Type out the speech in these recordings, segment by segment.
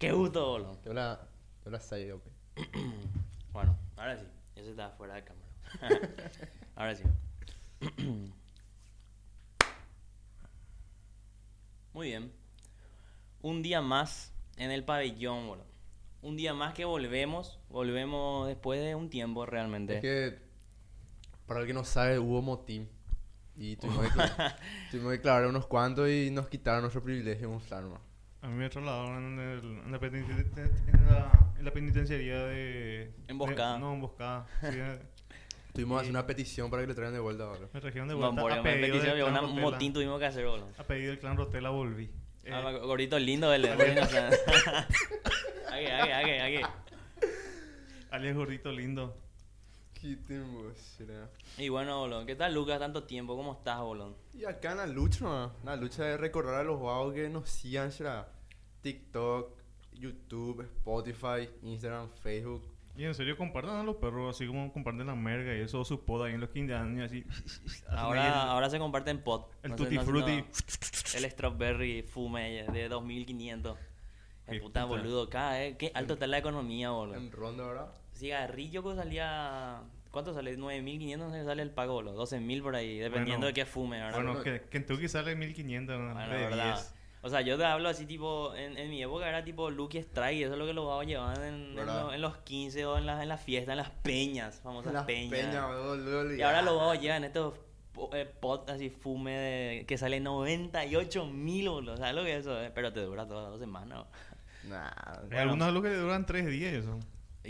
¡Qué gusto, boludo! Yo la, yo la sabía, ok. Bueno, ahora sí. Ese está fuera de cámara. ahora sí. Muy bien. Un día más en el pabellón, boludo. Un día más que volvemos. Volvemos después de un tiempo realmente. Es que, para el que no sabe, hubo motín. Y tuvimos que, tuvimos que clavar unos cuantos y nos quitaron nuestro privilegio mostrar nomás. A mí me trasladaron en, el, en, la, peniten- en, la, en la penitenciaría de... Emboscada. de- no, emboscada. Sí, eh, Tuvimos que hacer una petición para que le traigan de vuelta ahora. me trajeron de No, vuelta por a una pedido petición, del un clan Rotela. motín tuvimos que hacer, boludo. A pedido del clan Rotela volví. Eh, Ah, gordito lindo el Aquí, aquí, aquí, aquí. alias gordito lindo. Y bueno, boludo, ¿qué tal Lucas? Tanto tiempo, ¿cómo estás, boludo? Y acá en la lucha, nomás. La lucha de recordar a los vagos que nos sigan, será TikTok, YouTube, Spotify, Instagram, Facebook. Y en serio, compartan a los perros, así como comparten la merga y eso, su poda ahí en los 15 años, así. Ahora, ahora se comparten pot. el, No Tutti no Frutti. no. El strawberry fume de 2500. El puta puta. boludo, acá, eh. Qué alto está la economía, boludo. En ronda ahora. Cigarrillo que salía. ¿Cuánto sale? 9500 no sé, sale el pago, boludo. 12000 por ahí, dependiendo Bueno, de qué fume, ¿verdad? Bueno, Bueno, que Kentucky sale 1500 ¿no? Bueno, de verdad. 10. O sea, yo te hablo así tipo, en, en mi época era tipo Lucky Strike, eso es lo que los vagos llevaban en, en, en los 15 o en las en las fiestas, en las peñas, famosas Las peñas. peñas, boludo, y ahora los vagos llevan estos eh, pot así fume de, que sale 98 mil, boludo, ¿sabes lo que es eso? eh? Pero te dura todas las dos semanas. boludo. Nah. Hay algunos los que duran 3 días eso.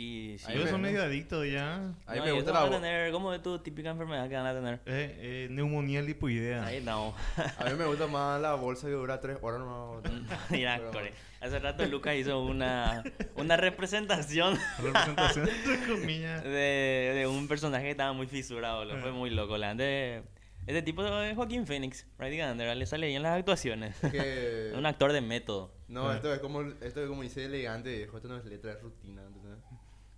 Y sí, me- son medio adictos ya. A mí no, me gusta la van a voz. tener, ¿Cómo es tu típica enfermedad que van a tener? Eh, eh, neumonía lipoidea. Ahí estamos. A mí me gusta más la bolsa que dura 3 horas boludo. Mira, Pero- Core, Hace rato Lucas hizo una, una representación Representación entre comillas. de, de un personaje que estaba muy fisurado, lo fue muy loco. La de, este tipo es Joaquín Phoenix, prácticamente, ¿verdad? le sale bien las actuaciones. Que... un actor de método. No, esto es como, esto es como dice elegante, viejo. Esto no es letra, es rutina. ¿entendés?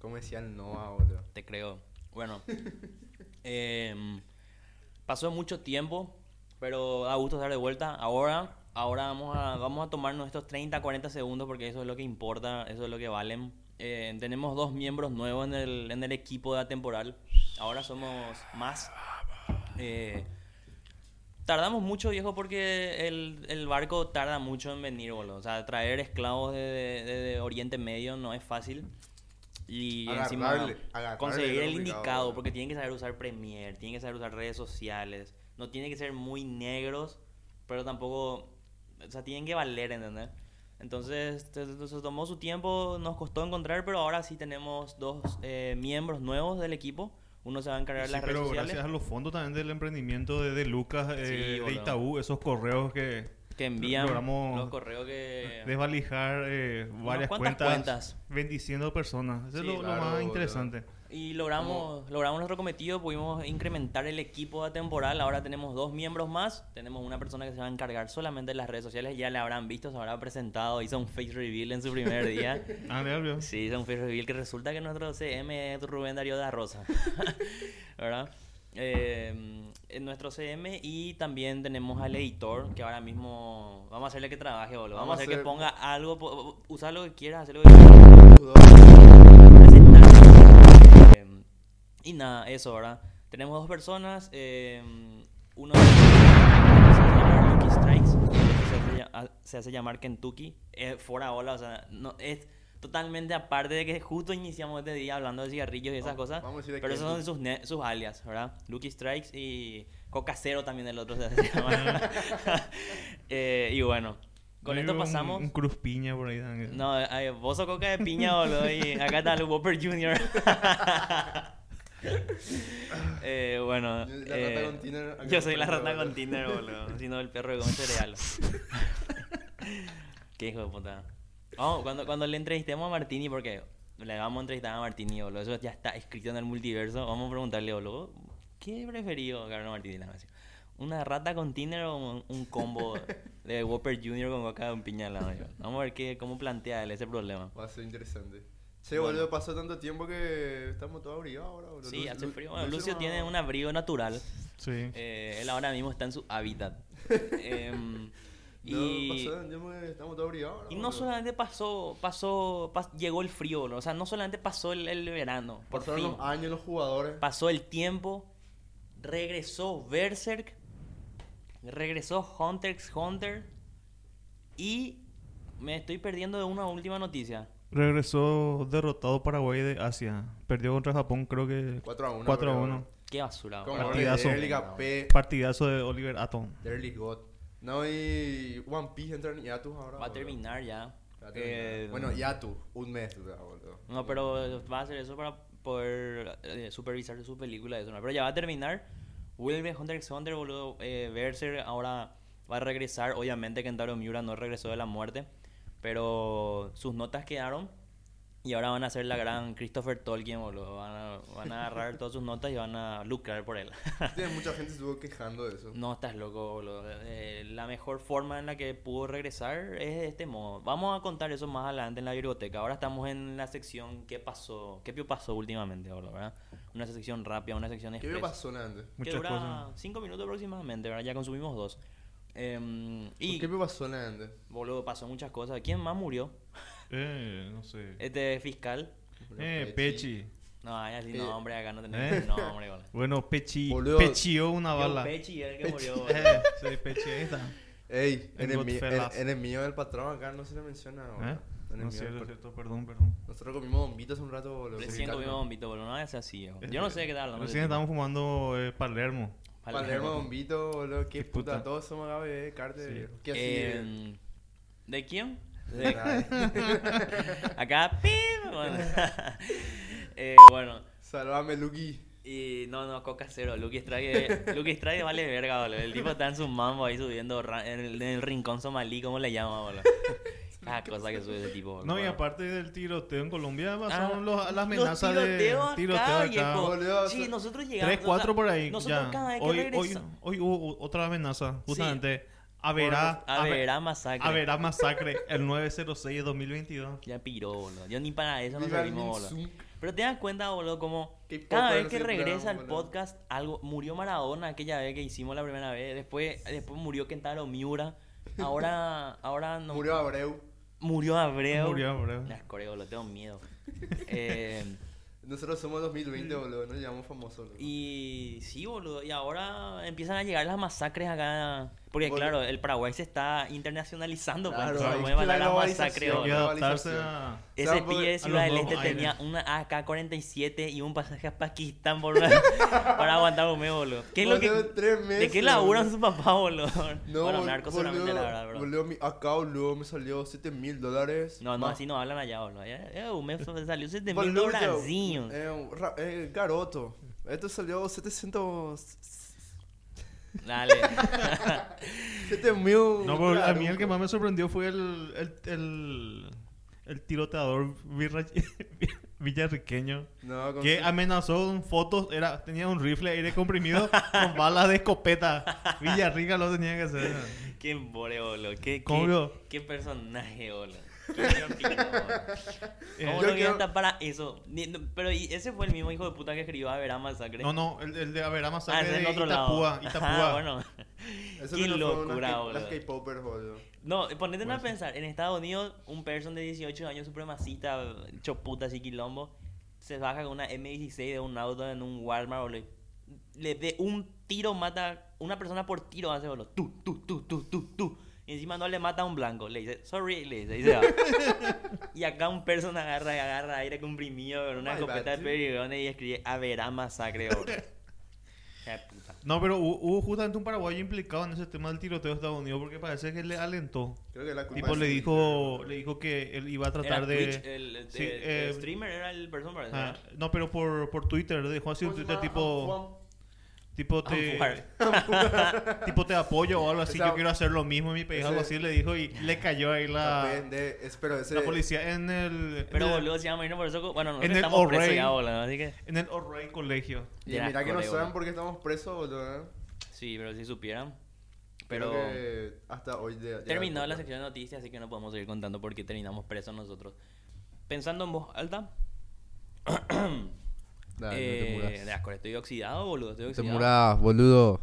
Como decía el Noah, boludo. Te creo. Bueno, em, pasó mucho tiempo, pero da gusto estar de vuelta. Ahora, ahora vamos a, vamos a tomarnos estos 30, 40 segundos porque eso es lo que importa, eso es lo que valen. Eh, tenemos dos miembros nuevos en el, en el equipo de Atemporal. Ahora somos más. Eh, tardamos mucho, viejo, porque el, el barco tarda mucho en venir, boludo. O sea, traer esclavos de- de- de Oriente Medio no es fácil. Y encima Agarrarle, conseguir el indicado, porque tienen que saber usar Premiere, tienen que saber usar redes sociales. No tienen que ser muy negros, pero tampoco. O sea, tienen que valer, ¿entendés? Entonces, se, tomó su tiempo, nos costó encontrar, pero ahora sí tenemos dos eh, miembros nuevos del equipo. Uno se va a encargar de Sí, las redes pero sociales. gracias a los fondos también del emprendimiento de, de Lucas, eh, Sí, de. Itaú, esos correos que que envían los correos que... desvalijar eh, varias cuentas, cuentas. bendiciendo personas. Eso Sí, es lo, lo claro, más boludo. interesante. Y logramos, logramos nuestro cometido, pudimos incrementar el equipo temporal. Ahora tenemos dos miembros más. Tenemos una persona que se va a encargar solamente de las redes sociales. Ya le habrán visto, se habrá presentado, hizo un face reveal en su primer día. Ah. Sí, hizo un face reveal que resulta que nuestro CM es Rubén Darío de la Rosa. ¿Verdad? Eh, en nuestro CM y también tenemos al editor que ahora mismo vamos a hacerle que trabaje, boludo. Vamos, Vamos a hacer que ponga algo, usar lo que quieras, hacer lo que quieras. Eh, y nada, eso, ¿verdad? Tenemos dos personas. eh, uno se Strikes. se hace llamar Kentucky. Es fuera ola, o sea, no, es totalmente aparte de que justo iniciamos este día hablando de cigarrillos y esas Vamos- cosas. vamos a decir de pero esos son sus, ne- sus alias, ¿verdad? Lucky Strikes y Coca Cero también el otro se hace llamar. Eh, y bueno, con Yo esto un- pasamos. Un, cruz piña por ahí. Dan. No, ay, vos sos coca de piña, boludo. Y acá está el Whopper Jr. eh, bueno. Yo soy la rata eh, con Tinder, Yo soy la rata con boludo. Tinder, boludo. Si no, el perro que come cereal. Qué hijo de puta. Vamos, cuando, cuando le entrevistemos a Martini, porque le vamos a entrevistar a Martini, boludo. Eso ya está escrito en el multiverso. Vamos a preguntarle, boludo. ¿Qué preferido, Carlos Martini? Le vamos a decir, ¿Una rata con Tinder o un, un combo de Whopper Jr. con coca de un piña al lado? Yo, Vamos a ver qué, cómo plantea él ese problema. Va a ser interesante. Che, Bueno. boludo, pasó tanto tiempo que estamos todos abrigados ahora, boludo. Sí, Lucio- hace Lu- frío. Bueno, Lucio no- tiene un abrigo natural. Sí. Eh, él ahora mismo está en su hábitat. No, y, pasó estamos todos no solamente pasó, pasó, pas- llegó el frío, boludo. o sea, no solamente pasó el, el verano, por Pasaron fin. los años los jugadores. Pasó el tiempo, regresó Berserk, regresó Hunter x Hunter y me estoy perdiendo de una última noticia. Regresó derrotado Paraguay de Asia. Perdió contra Japón, creo que 4 a 1. 4 a 1. Qué basura. De Partidazo. Erling AP, Partidazo de Oliver Atom. Derly God. No, y One Piece entra en Yatus ahora. Va a terminar ya. Va a terminar. Eh, Bueno, Yatus, un mes, o sea, boludo. No, pero va a hacer eso para poder eh, supervisar su película y eso. ¿no? Pero ya va a terminar. Vuelve Hunter x Hunter, boludo. Eh, Berserk ahora va a regresar. Obviamente Kentaro Miura no regresó de la muerte. Pero sus notas quedaron. Y ahora van a ser la gran Christopher Tolkien, boludo. Van a, van a agarrar todas sus notas y van a lucrar por él. Tiene mucha gente estuvo quejando de eso. No, estás loco, boludo. Eh, la mejor forma en la que pudo regresar es de este modo. Vamos a contar eso más adelante en la biblioteca. Ahora estamos en la sección ¿Qué pasó? ¿Qué pasó últimamente, boludo? ¿verdad? Una sección rápida, una sección ¿Qué me express. pasó antes? Que Muchas dura cosas. cinco minutos aproximadamente, ¿verdad? Ya consumimos dos. Em, y, ¿Qué me pasó antes? boludo, pasó muchas cosas. ¿Quién más murió? Eh, no sé. Este fiscal. Eh, Pechi. No, ay, así Eh, no, hombre, acá no tenemos ¿eh? nombre. Bueno, Pechi. Boludo. Pechió una Yo, bala. Pechi, el que Pechi. murió. Eh, sí, Pechi, ahí está. Ey, En Goodfellas. en- enemigo del patrón acá no se le menciona. ¿Eh? No es cierto, es perdón, perdón. Nosotros comimos bombitas un rato, boludo. Recién Sí, comimos bombito, boludo. No es así, boludo. Yo no sé qué tal. Recién estamos fumando eh, Palermo. Palermo, bombito, boludo. Qué Qué puta. puta. Todos somos Gabe, Carte. Sí. ¿Qué así? Eh, ¿De quién? De- De- Nada. acá, ¡pim! Bueno, Eh, bueno, Salvame, Lucky. y no, no, Coca Cero. Lucky Strike, Strike vale verga, boludo. El tipo está en su mambo ahí subiendo en el, en el rincón somalí, ¿cómo le llama, boludo? Cada cosa que sube ese tipo, boludo. No, y aparte del tiroteo en Colombia, Ah, pasaron los- las los amenazas de tiroteos tiroteo acá, acá. viejo. Boludo, Sí, o sea, nosotros llegamos. 3, 4 por ahí. Nosotros ya. cada vez que hoy, hoy, hoy hubo otra amenaza, justamente. Haberá, a masacre. haberá masacre el 906 de 2022. Ya piró, boludo. Yo ni para eso no Viva el servimos, boludo. Pero te das cuenta, boludo, como cada vez que regresa boludo. podcast, algo murió Maradona aquella vez que hicimos la primera vez, después después murió Kentaro Miura, ahora ahora no Murió Abreu. murió Abreu. Murió Abreu. Las coreo, boludo, tengo miedo. eh, Nosotros somos 2020, boludo. Nos llamamos famosos. boludo. y sí, boludo, y ahora empiezan a llegar las masacres acá, porque claro, el Paraguay se está internacionalizando, pues, Claro, entonces ahí puede está la adaptarse globalización. a... Ese Claro, pibe de porque- a Ciudad del Este tenía aires. una AK-47 y un pasaje a Pakistán por para aguantar un mes, boludo. ¿Qué es lo que, tres ¿De meses, qué laburan su papá, boludo? No, bueno, narco solamente, la verdad, bro. Boludo, mi acá, boludo, me salió 7 mil dólares. No, no, Más- así no hablan allá, boludo. Ya un mes salió 7 mil de Brasil. Eh, eh, garoto. Esto salió 700. Dale. 7 mil. No, pero a mí el que más me sorprendió fue el, el, el, el tiroteador villarriqueño. No, con Que amenazó con fotos, era, tenía un rifle aire comprimido con balas de escopeta. Villarrica lo tenía que hacer. qué embore, boludo. Qué, ¿Cómo qué, vio? qué personaje, boludo. Eh, ¿Cómo yo lo para eso? Ni- no, pero y ese fue el mismo hijo de puta que escribió a Verá Masacre. No, no, el, el de Averá Ah, Masacre ese de en otro Itapúa. lado. Itapúa. Ah, bueno. Eso qué no locura, K- boludo. Las K-popers, boludo. No, ponete a pensar, en Estados Unidos, un person de 18 años supremacista, hecho puta así quilombo, se baja con una M16 de un auto en un Walmart, boludo. Le de un tiro, mata una persona por tiro, hace boludo. Tú, tú, tú, tú, tú, tú. Y encima no le mata a un blanco. Le dice, sorry, le dice, y se va. y acá un person agarra y agarra aire comprimido con una escopeta de sí. perigones y escribe, haberá masacre. No, pero hubo, hubo justamente un paraguayo implicado en ese tema del tiroteo de Estados Unidos porque parece que le alentó. Creo que la culpa Tipo le dijo, le dijo que él iba a tratar Era de... Twitch, el, el- Sí, el- eh, el streamer era el person, parece. Ah, no, pero por, por Twitter, dejó así un ¿Cómo se Twitter tipo, tipo te, tipo te apoyo o algo así, Esa- yo quiero hacer lo mismo en mi país, ese- algo así le dijo y le cayó ahí la, Depende, es- pero ese... la policía en el, Pero en el, boludo, se llama por eso. Bueno, En el estamos presos ya, boludo. Así que. en el O'Reilly colegio. Y Ya, mira que no saben boludo. por qué estamos presos, boludo. ¿eh? Sí, pero si supieran. Creo Pero. que hasta hoy de, Terminó la sección de noticias, así que no podemos seguir contando porque terminamos presos nosotros. Pensando en voz alta. Dale, eh, no te muras. de asco, estoy oxidado, boludo. Estoy No te oxidado. muras, boludo.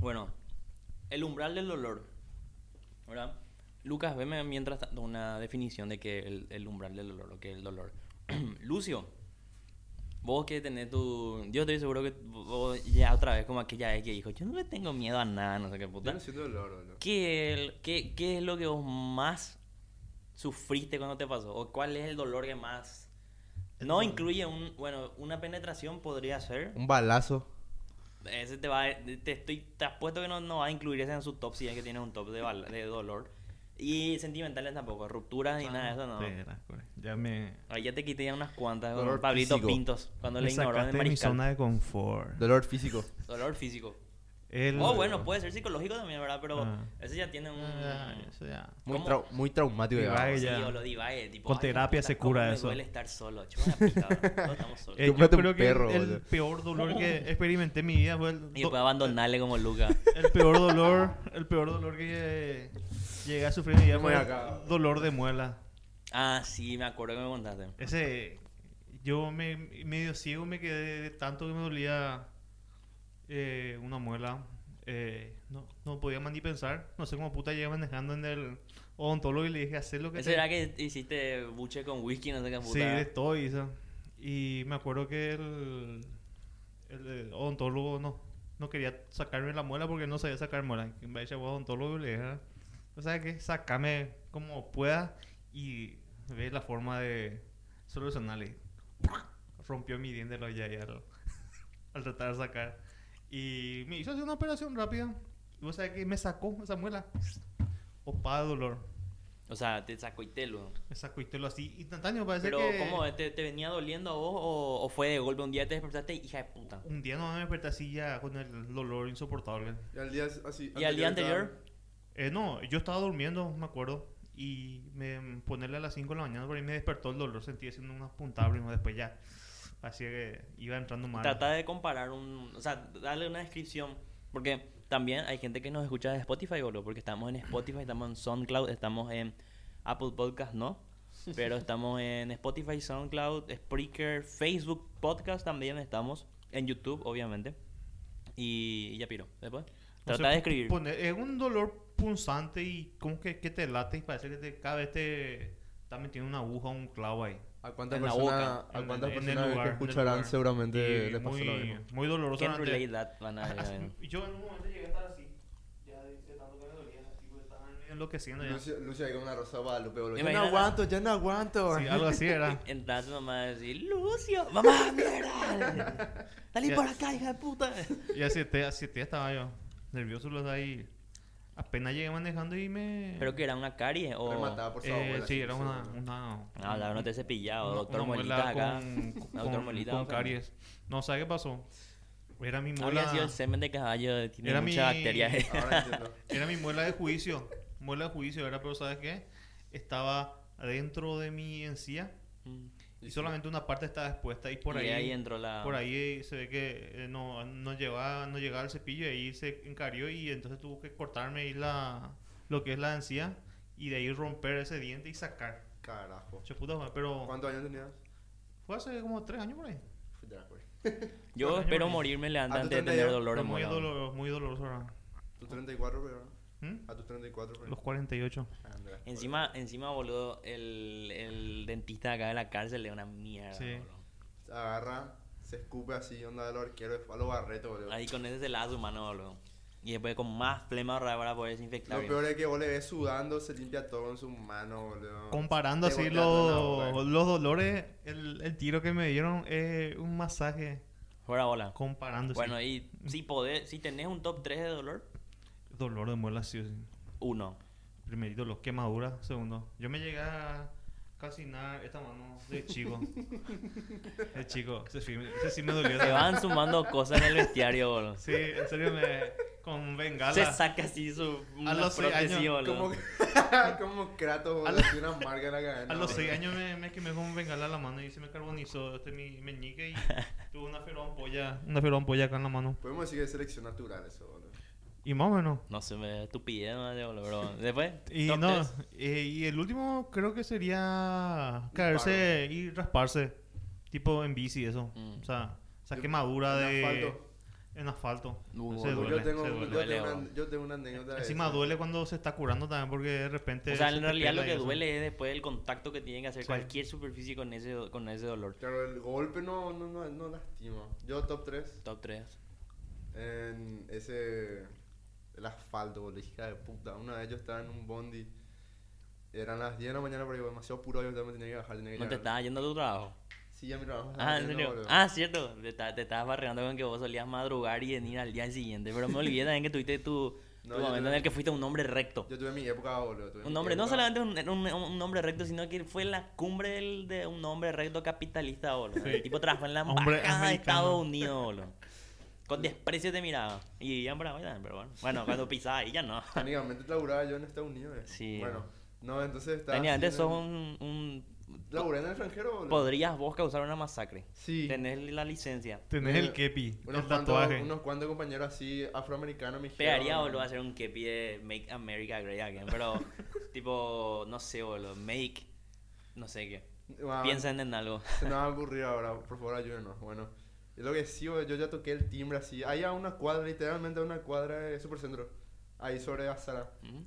Bueno, el umbral del dolor. ¿Verdad? Lucas, veme mientras tanto una definición de que el, el umbral del dolor, lo que es el dolor. Lucio, vos que tenés tu. Yo estoy seguro que vos ya otra vez, como aquella vez que dijo, yo no le tengo miedo a nada, no sé qué Yo puta. no siento dolor, boludo. ¿Qué, el- qué, qué es lo que vos más sufriste cuando te pasó? ¿O cuál es el dolor que más... No incluye un... Bueno, una penetración podría ser. Un balazo. Ese te va... a- Te, estoy, te apuesto que no, no va a incluir ese en su top si es que tienes un top de, bala- de dolor. Y sentimentales tampoco. Rupturas ni nada de eso, no. Espera, corre. Ya me, Ahí ya te quité ya unas cuantas Dolor Pablito físico. Pintos. Cuando me le ignoró en el mi zona de confort. Dolor físico. Dolor físico. El- Oh, bueno, puede ser psicológico también, ¿verdad? Pero Ah. ese ya tiene un... Ah, eso ya. Muy, ¿Cómo? trau- muy traumático. Divague digamos. ya. Sí, o lo divague, tipo, Con terapia puta, se cura me eso. duele estar solo. Chupa pica, estamos solos. Eh, yo un creo que perro, el, peor dolor que experimenté en mi vida fue el, y después abandonarle como Luca. el peor dolor, el peor dolor que llegué a sufrir en mi vida fue acá. el dolor de muela. Ah, sí, me acuerdo que me contaste. Ese, yo me, medio ciego me quedé de tanto que me dolía eh, una muela. Eh, no, no podía más ni pensar. No sé cómo puta llegué manejando en el odontólogo y le dije, hacer lo que ¿Ese te- era que hiciste buche con whisky, no sé qué puta? Sí, de todo hizo. Y me acuerdo que el, el, el odontólogo no, no quería sacarme la muela porque no sabía sacar muela. Y me dice, odontólogo le dije, o sea que sacame como pueda y ve la forma de solucionarle. Rompió mi diente lo ya al, al tratar de sacar. Y me hizo hacer una operación rápida. Y vos sabés que me sacó esa muela. Opa de dolor. O sea, te sacó y te lo. Me sacó y te lo así instantáneo. Parece Pero, que... ¿cómo? ¿Te, te venía doliendo a vos o, o fue de golpe un día te despertaste hija de puta? Un día no me desperté así ya con el dolor insoportable. Y al día, así, ¿Y al día anterior? Eh, no, yo estaba durmiendo, me acuerdo. Y me ponerle a las 5 de la mañana por ahí me despertó el dolor. Sentí haciendo unas puntadas y después ya. Así que iba entrando mal. Trata de comparar un... O sea, darle una descripción. Porque también hay gente que nos escucha de Spotify, boludo. Porque estamos en Spotify, estamos en SoundCloud, estamos en Apple Podcast, ¿no? Pero estamos en Spotify, SoundCloud, Spreaker, Facebook Podcast también estamos. En YouTube, obviamente. Y, y ya piro. Después. O Trata sea, de escribir. poner- es un dolor punzante y como que, que te late y parece que te, cada vez te está metiendo una aguja o un clavo ahí. ¿A cuántas personas, boca, a En cuántas el- en el personas lugar, que escucharán lugar. seguramente Y les pasó muy, lo mismo? muy doloroso. Can't relate that, van a. Yo en un momento llegué a estar así. Ya de tanto que me dolía, así, porque estaba enloqueciendo ya. Lucia, Lucia ahí con una rosa Guadalupe. Ya no aguanto, ya no aguanto. Sí, algo así era. Entonces mamá va a decir, Lucio, mamá, mierda. Dale Ya. por acá, hija de puta. Y a siete, a siete estaba yo nervioso los de ahí. Apenas llegué manejando y me... Pero que era una carie o... Rematada por su Eh, abuela. sí, era una... una Ah, la no te he cepillado, una- doctor una Molita acá. Con, Doctor con- Molita, con caries. No, ¿sabes qué pasó? Era mi muela... Había sido el semen de caballo, tiene Era mucha mi- bacteria. Ahora entiendo. Era mi muela de juicio. Muela de juicio era, pero ¿sabes qué? Estaba dentro de mi encía Mm. Y solamente una parte estaba expuesta y por y ahí... ahí entró la... Por ahí se ve que eh, no, no, llegaba, no llegaba al cepillo y ahí se encarió y entonces tuvo que cortarme ahí la, lo que es la encía y de ahí romper ese diente y sacar. Carajo. Che puta, madre, pero ¿Cuántos años tenías? fue hace como tres años por ahí. Güey. Yo espero morirme ¿A tu antes de 32? tener dolor de muy, doloroso, muy doloroso, ¿verdad? ¿Tus 34, pero? ¿Mm? ¿A tus 34, pero? Los 48. Andrés, Encima, encima, boludo, el, el dentista acá de la cárcel es una mierda, Sí. boludo. Agarra, se escupe así, onda de los arqueros, a los barretos, boludo. Ahí con ese se lava su mano, boludo. Y después con más flema para poder desinfectar. Lo peor es que vos le ves sudando, se limpia todo con sus manos, boludo. Comparando así los, boca. los dolores, el, el tiro que me dieron es un masaje. Fuera bola. Comparando Bueno, y si podés, si tenés un top 3 de dolor, dolor de muela sí o sí. uno. Primerito, los quemaduras. Segundo, yo me llegué a calcinar esta mano de chico. de chico, ese sí, ese sí me dolió. Se van sumando cosas en el bestiario, boludo. Sí, en serio me. Con bengala. Se saca así su una los seis años, boludo. Como, como Kratos, A boludo, tiene una marca en la cadena. A los. 6 años me, me quemé con bengala la mano y se me carbonizó este mi meñique y tuve una feroz ampolla, una feroz ampolla acá en la mano. Podemos decir que es selección natural eso, boludo. Y más o menos. No sé, me estupidez, no. Pero después, Y no, eh, y el último creo que sería caerse y rasparse, tipo en bici eso. Mm. O sea, esa Yo- quemadura en de asfalto. en asfalto. Uh, se duele, yo, tengo, se yo, duele. Tengo una, yo tengo una anécdota Encima duele cuando se está curando también porque de repente O sea, se en realidad lo que duele es después el contacto que tiene que hacer Sí. cualquier superficie con ese, con ese dolor. Claro, el golpe no, no, no, no lastima. Yo top 3 Top 3. en ese... El asfalto, boludo, hija de puta. Una vez yo estaba en un bondi. Eran las 10 de la mañana, pero yo demasiado puro, yo me tenía que bajar, tenía que ¿No te estabas yendo a tu trabajo? Sí, ya mi trabajo. Ah, estaba ¿en serio? boludo. Ah, cierto. Te, ta- te estabas barreando con que vos solías madrugar y venir al día siguiente. Pero me olvidé también que tuviste tu, tu No, yo momento tuve- en el que fuiste un hombre recto. Yo tuve mi época, boludo. tuve Un hombre, no solamente un, un, un hombre recto, sino que fue la cumbre del- de un hombre recto capitalista, boludo. Sí. El tipo trabajó en la embajada de. Estados Unidos, boludo. Con desprecio te miraba. Y vivía en Paraguay también, pero bueno. Bueno, cuando pisaba ahí ya no. Técnicamente laburaba yo en Estados Unidos. eh. Sí. Bueno, no, entonces estaba. Técnicamente sos en- un, un... Laburé en el extranjero, boludo. Podrías vos causar una masacre. Sí. Tenés la licencia. Tenés el kepi, Unos el cuantos, tatuaje. unos cuantos compañeros así afroamericanos me dijeron. Pegaría, boludo, a hacer un kepi de Make America Great Again. Pero, tipo, no sé, boludo. Make. No sé qué. Ah, Piensen en algo. Se me va a ocurrir ahora, por favor ayúdenos. Bueno, lo que sí, yo ya toqué el timbre así. Hay a una cuadra, literalmente a una cuadra de Supercentro. Ahí sobre Azara. ¿Mm?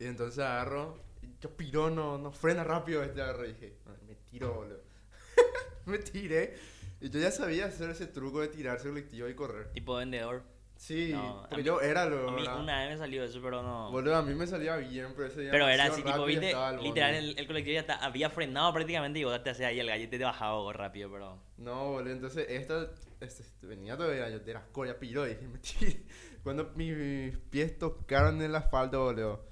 Y entonces agarro. y Yo piro, no, no frena rápido este agarro. Y dije, "Ay, me tiro, boludo. me tiré. Y yo ya sabía hacer ese truco de tirarse colectivo y correr. Tipo vendedor. Sí, No, porque mí- yo era lo. A mí ¿verdad? una vez me salió eso, pero no. Boludo, a mí me salía bien, pero ese día Pero era así, tipo, viste, estaba literal, el, el colectivo ya está- había frenado prácticamente y vos te hacías ahí el gallo y te bajaba rápido, pero... No, boludo, entonces esta, este, este, venía todavía, yo de las coria piro y dije. Cuando mis pies tocaron el asfalto, boludo,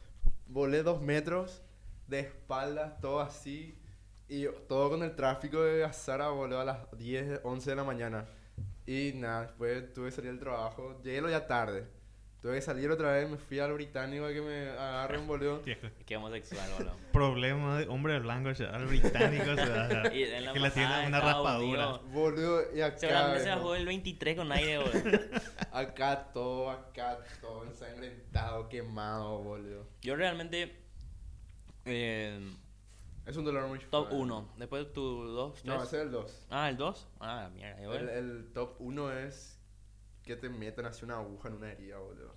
volé dos metros de espaldas, todo así, y todo con el tráfico de Azara, boludo, a las 10, 11 de la mañana. Y nada, después tuve que salir del trabajo, llegué lo ya tarde. Tuve que salir otra vez, me fui al británico a que me agarren, boludo. Qué homosexual, boludo. Problema de hombre blanco, al británico, Y en la que le tiene una raspadura. Boludo, y acá, Seguramente se bajó el 23 con aire, boludo. acá todo, acá todo ensangrentado, quemado, boludo. Yo realmente... Eh, Es un dolor muy top fuerte. 1. Después tu 2, No, ese es el 2. Ah, el 2. Ah, mierda. yo- El, el top 1 es que te meten así una aguja en una herida, boludo.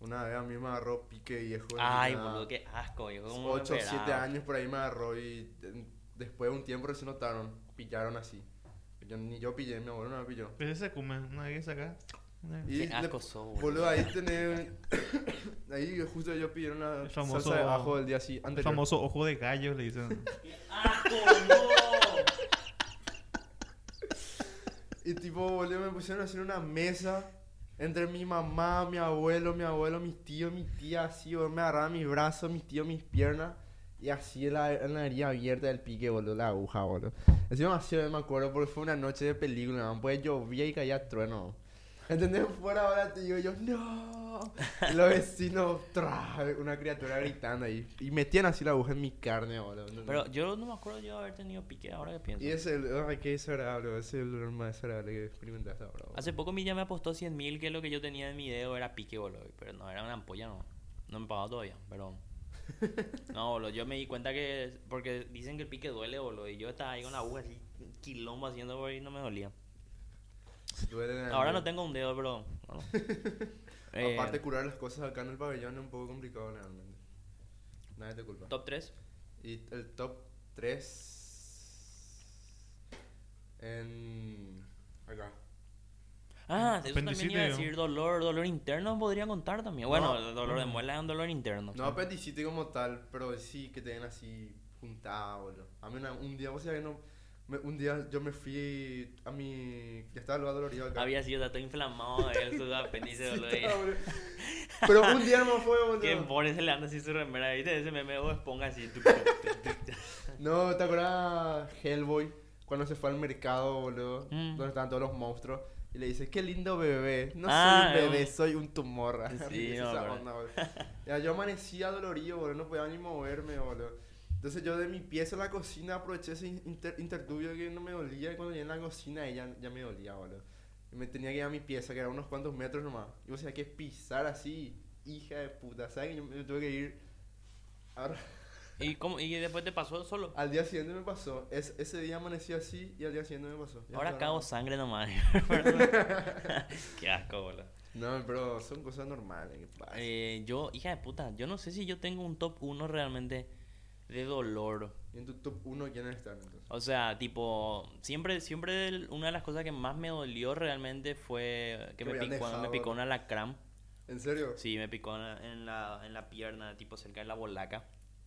Una vez a mí me agarró pique viejo. Ay, boludo, qué asco, viejo. ¿Cómo me 8 o 7 esperaba? años por ahí me agarró y después de un tiempo recién notaron, pillaron así. Yo, ni yo pillé, mi abuelo no me pilló. Pero ese come, una vez acá. Y Qué le- boludo. boludo, ahí tenés. ahí justo yo pillé una El famoso- salsa de ajo del día así, El famoso ojo de gallo, le dicen. ¡Asco, no! Y tipo, boludo, me pusieron a hacer una mesa entre mi mamá, mi abuelo, mi abuelo, mis tíos, mi tía, así, boludo, me agarraban mis brazos, mis tíos, mis piernas. Y así en la, en la herida abierta del pique, boludo, la aguja, boludo. Encima así me acuerdo porque fue una noche de película, man, pues llovía y caía trueno. ¿Entendés? Fuera ahora te digo yo, no. Los vecinos, tra, una criatura gritando ahí. Y metían así la aguja en mi carne, boludo. Pero yo no me acuerdo yo haber tenido pique, ahora que pienso. Y es el, ay, qué desagradable, es el dolor más desagradable que experimentaste ahora, boludo. Hace poco mi ya me apostó 100 mil que lo que yo tenía en mi dedo era pique, boludo. Pero no, era una ampolla, no. No me pagó todavía, pero... No, boludo, yo me di cuenta que... Porque dicen que el pique duele, boludo. Y yo estaba ahí con la aguja así, quilombo haciendo ahí y no me dolía. Ahora no tengo un dedo, pero... no. Eh, Aparte, curar las cosas acá en el pabellón es un poco complicado realmente. Nadie te culpa. Top 3. Y el top 3 en. acá. Ah, eso también iba a decir dolor, dolor interno podría contar también. Bueno, No. el dolor de muela es un dolor interno. No apendicitis como tal, pero sí que te den así juntada, boludo. A mí una- un día, vos sabés que no. Me- un día yo me fui a mi. Ya estaba lo dolorido acá. Había sido todo inflamado el su apéndice, Sí, boludo. Pero un día no fue, boludo. Que pone se le anda así su remera, ¿viste? Ese meme o esponja así. tuc, tuc, tuc, tuc. No, ¿te acuerdas Hellboy? Cuando se fue al mercado, boludo. Mm. Donde estaban todos los monstruos. Y le dice, qué lindo bebé. No Ah, soy un bebé, soy un tumor. Sí, no, onda, boludo. Ya, yo amanecía dolorido, boludo. No podía ni moverme, boludo. Entonces yo de mi pieza a la cocina aproveché ese inter intertubio que no me dolía. Y cuando llegué en la cocina ya, ya me dolía, boludo. Y me tenía que ir a mi pieza, que era unos cuantos metros nomás. Y vos sabés que pisar así, hija de puta. ¿Sabes que yo me tuve que ir? Ahora, ¿Y, cómo, ¿Y después te pasó solo? al día siguiente me pasó. Es, ese día amanecí así y al día siguiente me pasó. Ya Ahora cago sangre nomás. Qué asco, boludo. No, pero son cosas normales. ¿Qué pasa? Eh, yo, hija de puta, yo no sé si yo tengo un top 1 realmente de dolor. ¿Y en tu top 1 quiénes están entonces? O sea, tipo, siempre, siempre una de las cosas que más me dolió realmente fue que Que me me picó, me dejado, picó ¿no? un alacrán. ¿En serio? Sí, me picó en la, en la pierna, tipo cerca de la bolaca.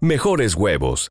mejores huevos.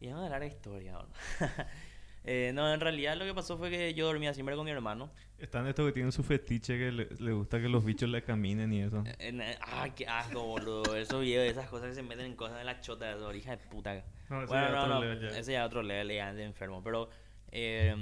Y vamos a hablar de historia. ¿no? Eh, no, en realidad lo que pasó fue que yo dormía siempre con mi hermano. Están estos que tienen su fetiche que le, le gusta que los bichos le caminen y eso. En- ah, qué asco, boludo. Esos videos, esas cosas que se meten en cosas de la chota, de esa hija de puta. No, ese bueno, ya no, otro no. level ya. Ese ya es otro level ya de enfermo. Pero, eh,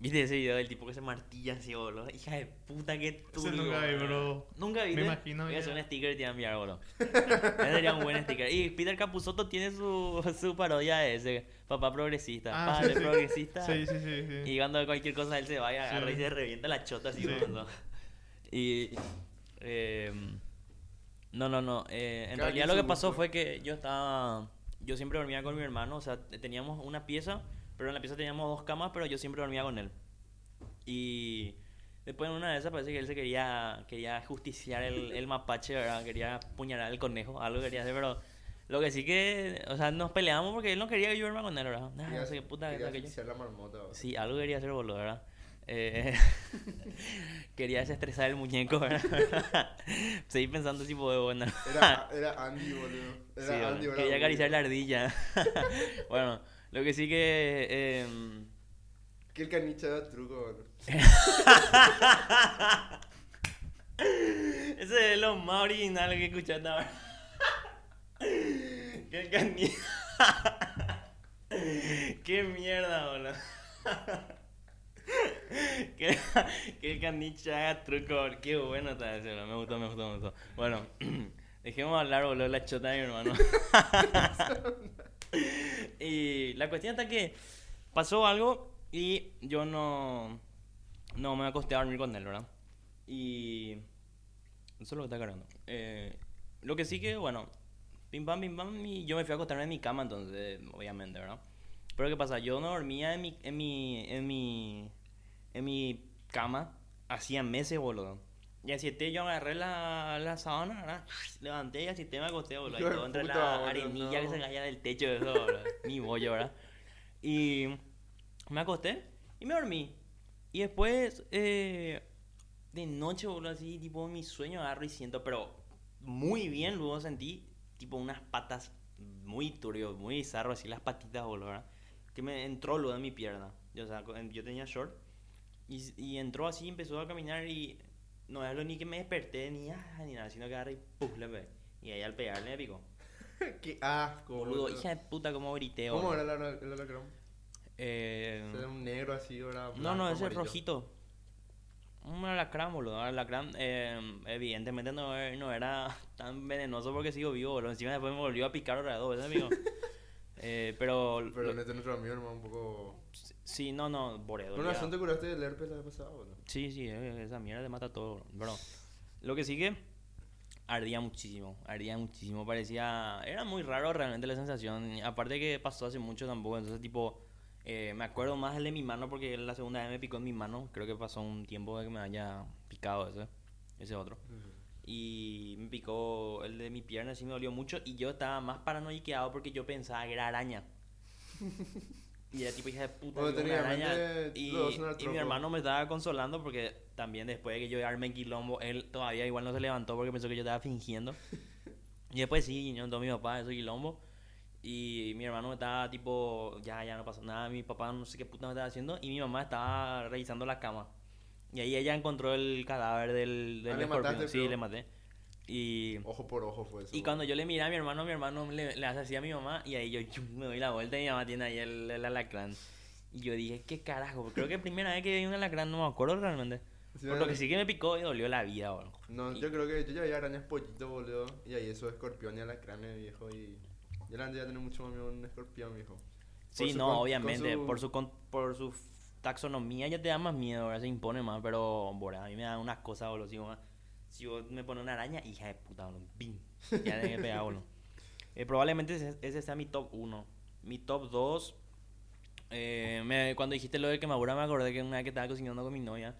¿viste ese video del tipo que se martilla así, boludo? Hija de puta, qué turbio. nunca vi, boludo. bro. Nunca vi. Me imagino Voy a hacer un sticker y te voy a enviar, boludo. Ese sería un buen sticker. Y Peter Capusotto tiene su, su parodia de ese. Papá progresista. Ah, padre sí, sí. progresista. Sí, sí, sí. sí. Y cuando cualquier cosa él se vaya, Sí. agarra y se revienta la chota así. Sí. cuando- Y. eh, no, no, no. eh, en realidad lo que pasó fue que yo estaba. Yo siempre dormía con mi hermano. O sea, teníamos una pieza, pero en la pieza teníamos dos camas, pero yo siempre dormía con él. Y. Después en una de esas parece que él se quería, quería justiciar el, el mapache, ¿verdad? Quería apuñalar el conejo, algo quería hacer, pero lo que sí que, o sea, nos peleamos porque él no quería que yo duerma con él, ¿verdad? Ah, no sé qué puta, quería que yo. la marmota. boludo. Sí, algo quería hacer, boludo, ¿verdad? Eh, quería desestresar el muñeco, ¿verdad? Seguí pensando si puedo, bueno. Era, era Andy, boludo. Era Sí, bueno, Andy, ¿verdad? quería acariciar la ardilla. bueno, lo que sí que... em, Que el caniche da truco, boludo. ese es lo más original que escuchaste ahora. Qué cani... Qué mierda, boludo. que, que el caniche haga truco. Qué bueno está ese. Me gustó, me gustó, me gustó. Bueno, dejemos hablar, boludo, la chota de mi hermano. y la cuestión está que pasó algo y yo no, no me acosté a dormir con él, ¿verdad? Y eso es lo que está cargando. Eh, lo que sí que, bueno, pim pam, pim pam, y yo me fui a acostarme en mi cama entonces, obviamente, ¿verdad? Pero ¿qué pasa? Yo no dormía en mi, en mi, en mi, en mi cama hacía meses, boludo. Y así te yo agarré la, la sábana, ¿verdad? levanté y así te me acosté, boludo. Y todo entre puta, la boludo, arenilla que no. se caía del techo de eso, boludo. Mi bollo, ¿verdad? Y me acosté y me dormí. Y después, eh, de noche, boludo, así, tipo, mi sueño agarro y siento, pero muy bien, luego sentí, tipo, unas patas muy turbio, muy bizarro, así, las patitas, boludo, ¿verdad? Que me entró luego en mi pierna. Yo, o sea, yo tenía short y, y entró así, empezó a caminar y no es lo ni que me desperté ni, ah, ni nada, sino que agarré y ¡puf! le pegué. Y ahí al pegarle me picó. Qué asco, Boludo, hija de puta, como grité, ¿Cómo era el, ala- el alacrán? Eh, Era un negro así, era No, no, ese es rojito. Un alacrán, boludo. Alacrán, eh, evidentemente no, no era tan venenoso porque sigo vivo, boludo. Encima después me volvió a picar otra dos veces, amigo. eh, pero... Pero lo- este nuestro amigo, hermano, un poco... sí, no, no, boredo. Con razón te curaste del herpes la vez pasada, boludo. Sí, sí, eh, esa mierda te mata todo, bro. Lo que sigue, ardía muchísimo, ardía muchísimo, parecía... Era muy raro realmente la sensación, aparte que pasó hace mucho tampoco, entonces tipo... eh, me acuerdo más el de mi mano porque la segunda vez me picó en mi mano, creo que pasó un tiempo de que me haya picado ese, ese otro. Y me picó el de mi pierna, sí me dolió mucho y yo estaba más paranoiqueado porque yo pensaba que era araña. Y era tipo hija de puta, Bueno, una araña. Y, y mi hermano me estaba consolando porque también después de que yo arme en quilombo, él todavía igual no se levantó porque pensó que yo estaba fingiendo. Y después sí, yo entró mi papá, eso quilombo. Y mi hermano me estaba tipo, ya, ya no pasó nada. Mi papá no sé qué puta me estaba haciendo. Y mi mamá estaba revisando la cama. Y ahí ella encontró el cadáver del, del Ah, ¿le escorpión. mataste, Sí, pero? le maté. Y, Ojo por ojo fue eso. y cuando yo le miré a mi hermano, mi hermano le, le hace así a mi mamá. Y ahí yo me doy la vuelta y mi mamá tiene ahí el, el alacrán. Y yo dije, ¿qué carajo? Creo que primera vez que vi un alacrán no me acuerdo realmente. Sí, Por lo que sí que me picó y dolió la vida, boludo. No, Y- yo creo que yo ya había arañas pollito, boludo. Y ahí eso escorpión y alacrán, viejo. Y yo la ya tengo mucho más miedo a un escorpión, viejo. Por Sí, no, con- obviamente, su- por su con- por su taxonomía ya te da más miedo, ahora se impone más, pero bora, a mí me da unas cosas, boludo, si, vos- si vos me pones una araña, hija de puta, boludo, ¡pim! ya tengo que pegar, boludo. Eh, probablemente ese, ese sea mi top 1. Mi top 2, eh, me- cuando dijiste lo de quemadura me acordé que una vez que estaba cocinando con mi novia,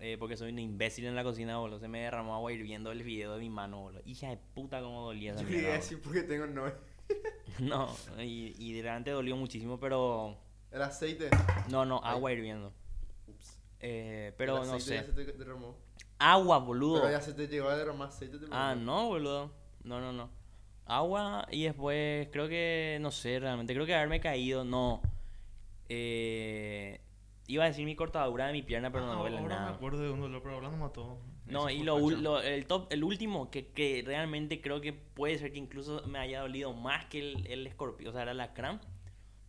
eh, porque soy un imbécil en la cocina, boludo, se me derramó agua hirviendo el video de mi mano, boludo. Hija de puta, cómo dolía esa Yo mierda, quería boludo. decir porque tengo no. No, y, y realmente dolió muchísimo, pero... El aceite. No, no, Ay. agua hirviendo. Ups. Eh, pero El no sé. ya se te derramó. Agua, boludo. Pero ya se te llegó a derramar aceite. te Ah, no, boludo. No, no, no. Agua y después creo que, no sé, realmente creo que haberme caído, no. Eh, iba a decir mi cortadura de mi pierna, pero no Ah, duele ahora nada. me acuerdo de un dolor, pero hablando mató. No, y lo, lo- el top, el último que, que realmente creo que puede ser que incluso me haya dolido más que el, el escorpión, o sea, era la cram.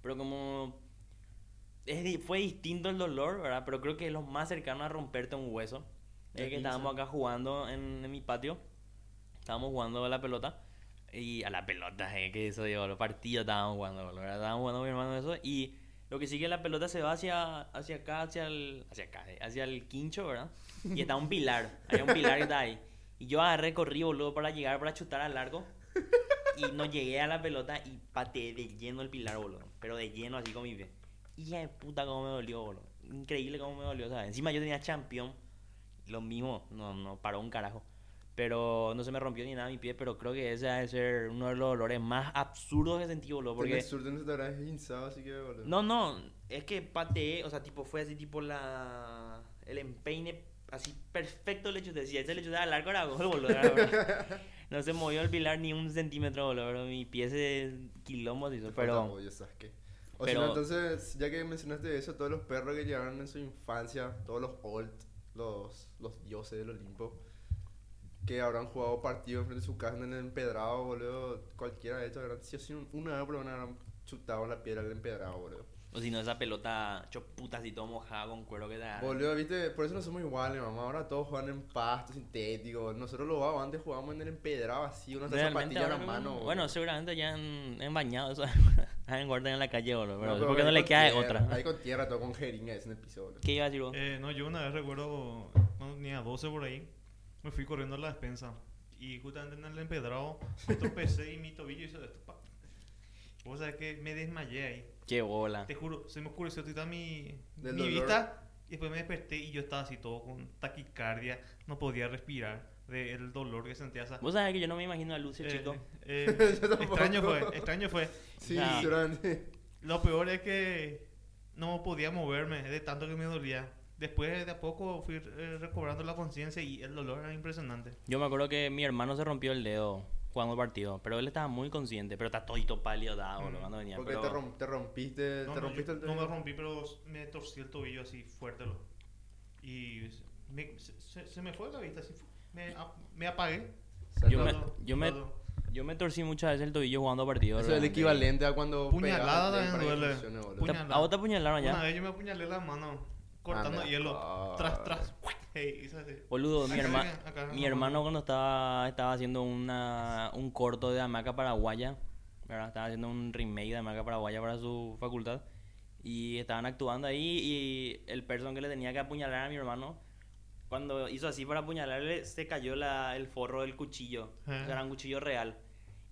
Pero como es fue distinto el dolor, ¿verdad? Pero creo que es lo más cercano a romperte un hueso. Es que estábamos acá jugando en, en mi patio. Estábamos jugando a la pelota. Y a la pelota, eh, que eso digo, los partidos estábamos jugando, ¿verdad? Estábamos jugando mi hermano eso. Y lo que sigue la pelota se va hacia, hacia acá, hacia el, hacia acá, eh, hacia el quincho, ¿verdad? Y está un pilar, hay un pilar que está ahí. Y yo agarré, corrí, boludo, para llegar, para chutar al largo. Y no llegué a la pelota y pateé de lleno el pilar, boludo. Pero de lleno, así con mi pie. Hija de puta, cómo me dolió, boludo. Increíble cómo me dolió, ¿sabes? Encima yo tenía champion. Lo mismo, no, no paró un carajo. Pero no se me rompió ni nada mi pie, pero creo que ese debe ser uno de los dolores más absurdos que sentí, boludo. Porque... Tenés suerte, no te habrás hinchado, así que, boludo. No, no, es que pateé, o sea, tipo, fue así, tipo, la... El empeine, así, perfecto le chuté. Si ese le chuté al arco era gol, boludo. era. No se movió el pilar ni un centímetro, boludo. pero Mi pie se quilombo se hizo, pero... odio, Sasuke. O pero- si no, entonces, ya que mencionaste eso, todos los perros que llegaron en su infancia, todos los Old, los, los dioses del Olimpo, que habrán jugado partidos frente a su casa en el empedrado, boludo, cualquiera de estos, habrán sido así un- una vez lo menos habrán chutado en la piedra del empedrado, boludo. O si no, esa pelota hecho puta así todo mojada con cuero que da. Boludo, viste, por eso no somos iguales, mamá. Ahora todos juegan en pasto sintético. Nosotros los vagos antes jugábamos en el empedrado así, una Realmente zapatilla en la mano. boludo. Bueno, seguramente ya han, han bañado eso. han guardado en la calle, boludo. Pero pero porque no le queda de tierra, otra. Ahí con tierra, todo con jeringas en el piso, boludo. ¿Qué iba a decir vos? Eh, no, yo una vez recuerdo cuando tenía 12 por ahí, me fui corriendo a la despensa y justamente en el empedrado me tropecé y mi tobillo hizo esto. pa. Vos sabés que me desmayé ahí. Qué bola. Te juro, se me oscureció todita mi, mi dolor. vista Y después me desperté y yo estaba así todo con taquicardia, no podía respirar del dolor que sentía. esa- Vos sabés que yo no me imagino a Lucio, Eh, chico. eh, Yo tampoco. extraño fue, extraño fue. Sí, Nah. seguramente. Lo peor es que no podía moverme de tanto que me dolía. Después de a poco fui eh, recobrando la conciencia y el dolor era impresionante. Yo me acuerdo que mi hermano se rompió el dedo jugando el partido, pero él estaba muy consciente, pero está todito pálido dado, Mm, cuando venía. Porque pero- te, rom- te rompiste, No, te no, rompiste yo el no me rompí, pero me torcí el tobillo así fuerte. lo- Y me- se, me fue la vista, así, me, a- me apagué. Yo me- yo me-. Yo me torcí muchas veces el tobillo jugando partidos. Eso es el equivalente a cuando Puñalada también duele. funcione, boludo. Te- Puñalada. ¿A vos te apuñalaron Una ya? vez yo me apuñalé la mano cortando Ah, hielo. Tras, tras. Hey, así. Boludo, mi, Acá, herma- acá, acá, mi no, hermano no. cuando estaba, estaba haciendo una, un corto de hamaca paraguaya, ¿verdad? estaba haciendo un remake de hamaca paraguaya para su facultad, y estaban actuando ahí, y el person que le tenía que apuñalar a mi hermano, cuando hizo así para apuñalarle, se cayó la, el forro del cuchillo, Ah. era un cuchillo real.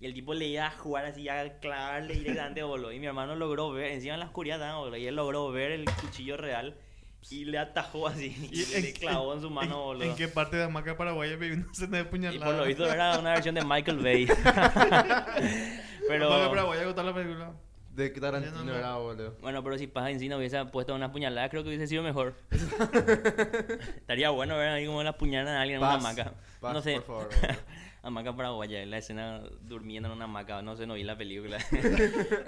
Y el tipo le iba a jugar así, a clavarle directamente, boludo. Y mi hermano logró ver, encima en la oscuridad, ¿no, boludo? Y él logró ver el cuchillo real y le atajó así. Y, ¿Y le clavó en su mano, en, boludo. ¿En qué parte de Hamaca Paraguaya vino una escena de Y puñalada? por lo visto era una versión de Michael Bay. pero Hamaca Paraguaya contar la película. De Tarantino No, no, no. era, boludo. bueno, pero si Paz Encina hubiese puesto una puñalada, creo que hubiese sido mejor. Estaría bueno ver ahí como la puñalan a alguien en una hamaca. Paz, no sé. por favor, hamaca paraguaya, la escena durmiendo en una hamaca. No sé, no vi la película.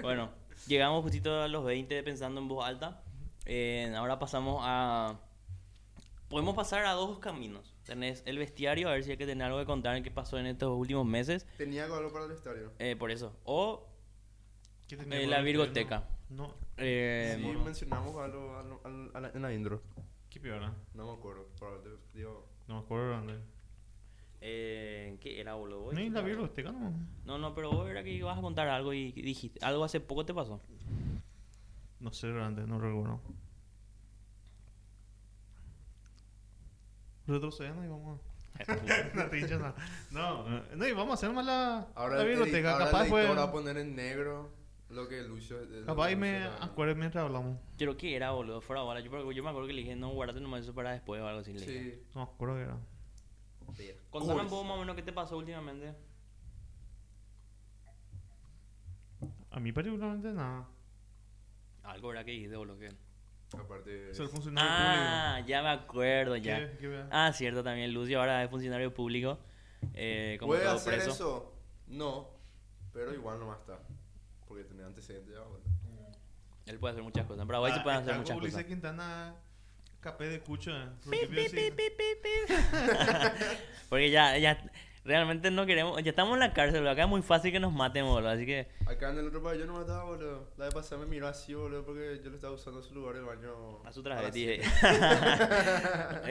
bueno, llegamos justito a los 20 pensando en voz alta. Eh, ahora pasamos a. Podemos pasar a dos caminos. Tenés el bestiario, a ver si hay que tener algo que contar en qué pasó en estos últimos meses. Tenía algo para el estadio. Eh, por eso. O ¿Qué tenía Eh, la Virgoteca. No, no, Eh, Sí, bueno. mencionamos algo al- al- a la- en la intro. qué peor, ¿no? No me acuerdo. Pero digo, No me acuerdo dónde. eh, ¿Qué era, boludo? Vos No, la Virgoteca no. No, no, pero vos era que ibas a contar algo y dijiste. Algo hace poco te pasó. No sé, realmente, no recuerdo. Retrocediendo y vamos a... no, eh, no, y vamos a hacer más la, ahora la biblioteca. ahora Capaz el fue... editor va a poner en negro lo que Lucio. lo Capaz que y me acuerdo mientras hablamos. Pero ¿qué era, boludo? Fuera bola. Yo, yo me acuerdo que le dije, no, guárdate nomás eso para después o algo así. le dije. Sí. No me acuerdo que era. Contame un poco más o menos qué te pasó últimamente. A mí particularmente nada. Algo era que dijiste, boludo. que- Aparte. Ser funcionario Ah, ya me acuerdo, ya. ¿Qué- qué vea? Ah, cierto, también Lucio ahora es funcionario público. Eh, como ¿Puede todo hacer preso. eso? No. Pero igual nomás está. Porque tenía antecedentes ya, boludo. Él puede hacer muchas cosas. En Paraguay se Ah, pueden está hacer muchas como Ulises cosas. Quintana, capé de cucho. porque vio así. Porque ya, ya, realmente no queremos. Ya estamos en la cárcel, boludo. Acá es muy fácil que nos maten, boludo. Así que. Acá en el otro país yo no mataba, boludo. La vez pasada me miró así, boludo, porque yo le estaba usando su lugar de baño. A su travesti.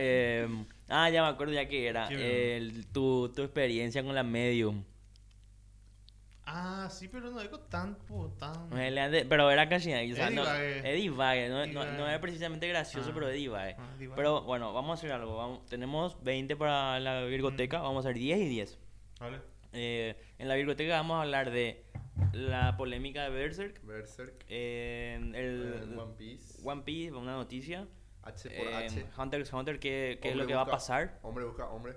Eh, ah, ya me acuerdo ya que era. Tu, tu experiencia con la medium. Ah, sí, pero no digo tan, po, tan. Pero era casi. O sea, no, es divague, No, no- no era precisamente gracioso, Ah. pero es divague. Ah. Pero bueno, vamos a hacer algo. Vamos, tenemos 20 para la Virgoteca. Mm. Vamos a hacer 10 y 10. Vale. Eh, en la Virgoteca vamos a hablar de la polémica de Berserk. Berserk. eh, el eh, One Piece. One Piece, una noticia. H por eh, H. Hunter x Hunter, ¿qué, qué es lo que va a pasar? Hombre busca hombre.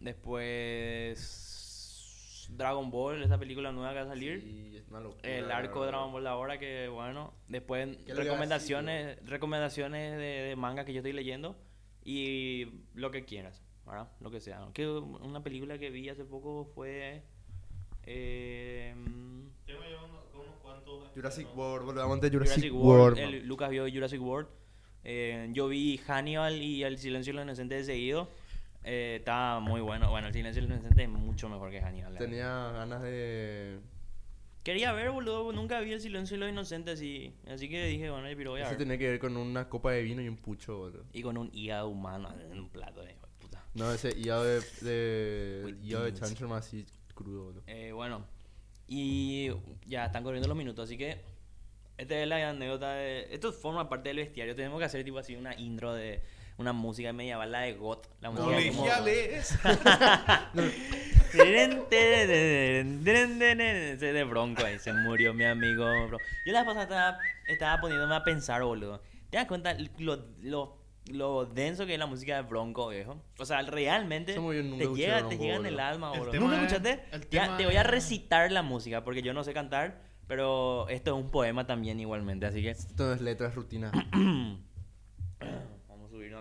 Después Dragon Ball, esa película nueva que va a salir. Sí, es una locura. El arco de Dragon Ball ahora que bueno, después ¿Qué es lo que va a recomendaciones, recomendaciones de, de manga que yo estoy leyendo y lo que quieras, ¿verdad? Lo que sea. Que una película que vi hace poco fue eh, Tengo ya unos, unos cuantos. Jurassic no. World, boludo. Aguante Jurassic, Jurassic World. World. man. el- Lucas vio Jurassic World. Eh, yo vi Hannibal y El Silencio de los Inocentes de seguido. Eh, está muy bueno. Bueno, El Silencio de los Inocentes es mucho mejor que Hannibal. Tenía ganas de. Quería ver, boludo. Nunca vi El Silencio de los Inocentes así. Así que dije, bueno, pero voy a Eso ver. tenía que ver con una copa de vino y un pucho, boludo. Y con un hígado humano en un plato de puta. No, ese hígado de. de hígado de chancho más así crudo, boludo. Eh, bueno, y ya están corriendo los minutos, así que esta es la anécdota de... Esto forma parte del bestiario. Tenemos que hacer tipo así una intro de una música medieval, la de GOT. La música como- Colegiales. Ese de bronco ahí, se murió mi amigo. bro. Yo la pasada estaba, estaba poniéndome a pensar, boludo. ¿Te das cuenta lo, lo, lo denso que es la música de Bronco, viejo? O sea, realmente te llega, Bronco, te llega en el alma, boludo. ¿Nunca es- escuchaste? Ya, te voy a recitar la música porque yo no sé cantar, pero esto es un poema también igualmente, así que Esto es letras rutina.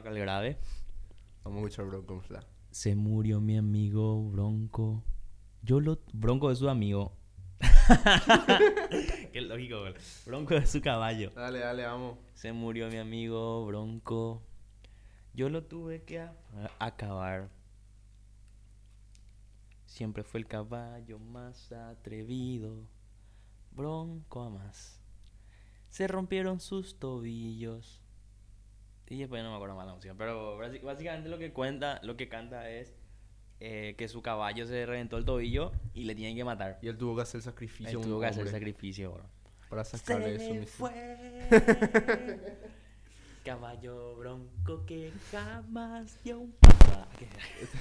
acá al grave. Vamos a escuchar Bronco. Se murió mi amigo Bronco. Yo lo... Bronco es su amigo. Qué lógico, güey. Bronco es su caballo. Dale, dale, vamos. Se murió mi amigo Bronco. Yo lo tuve que acabar. Siempre fue el caballo más atrevido. Bronco a más. Se rompieron sus tobillos. Y después no me acuerdo más la música. Pero básicamente lo que cuenta, lo que canta es eh, que su caballo se reventó el tobillo y le tienen que matar. Y él tuvo que hacer sacrificio. Él tuvo que hacer sacrificio, bro. Para sacarle eso. Se fue. Caballo bronco que jamás dio un paso.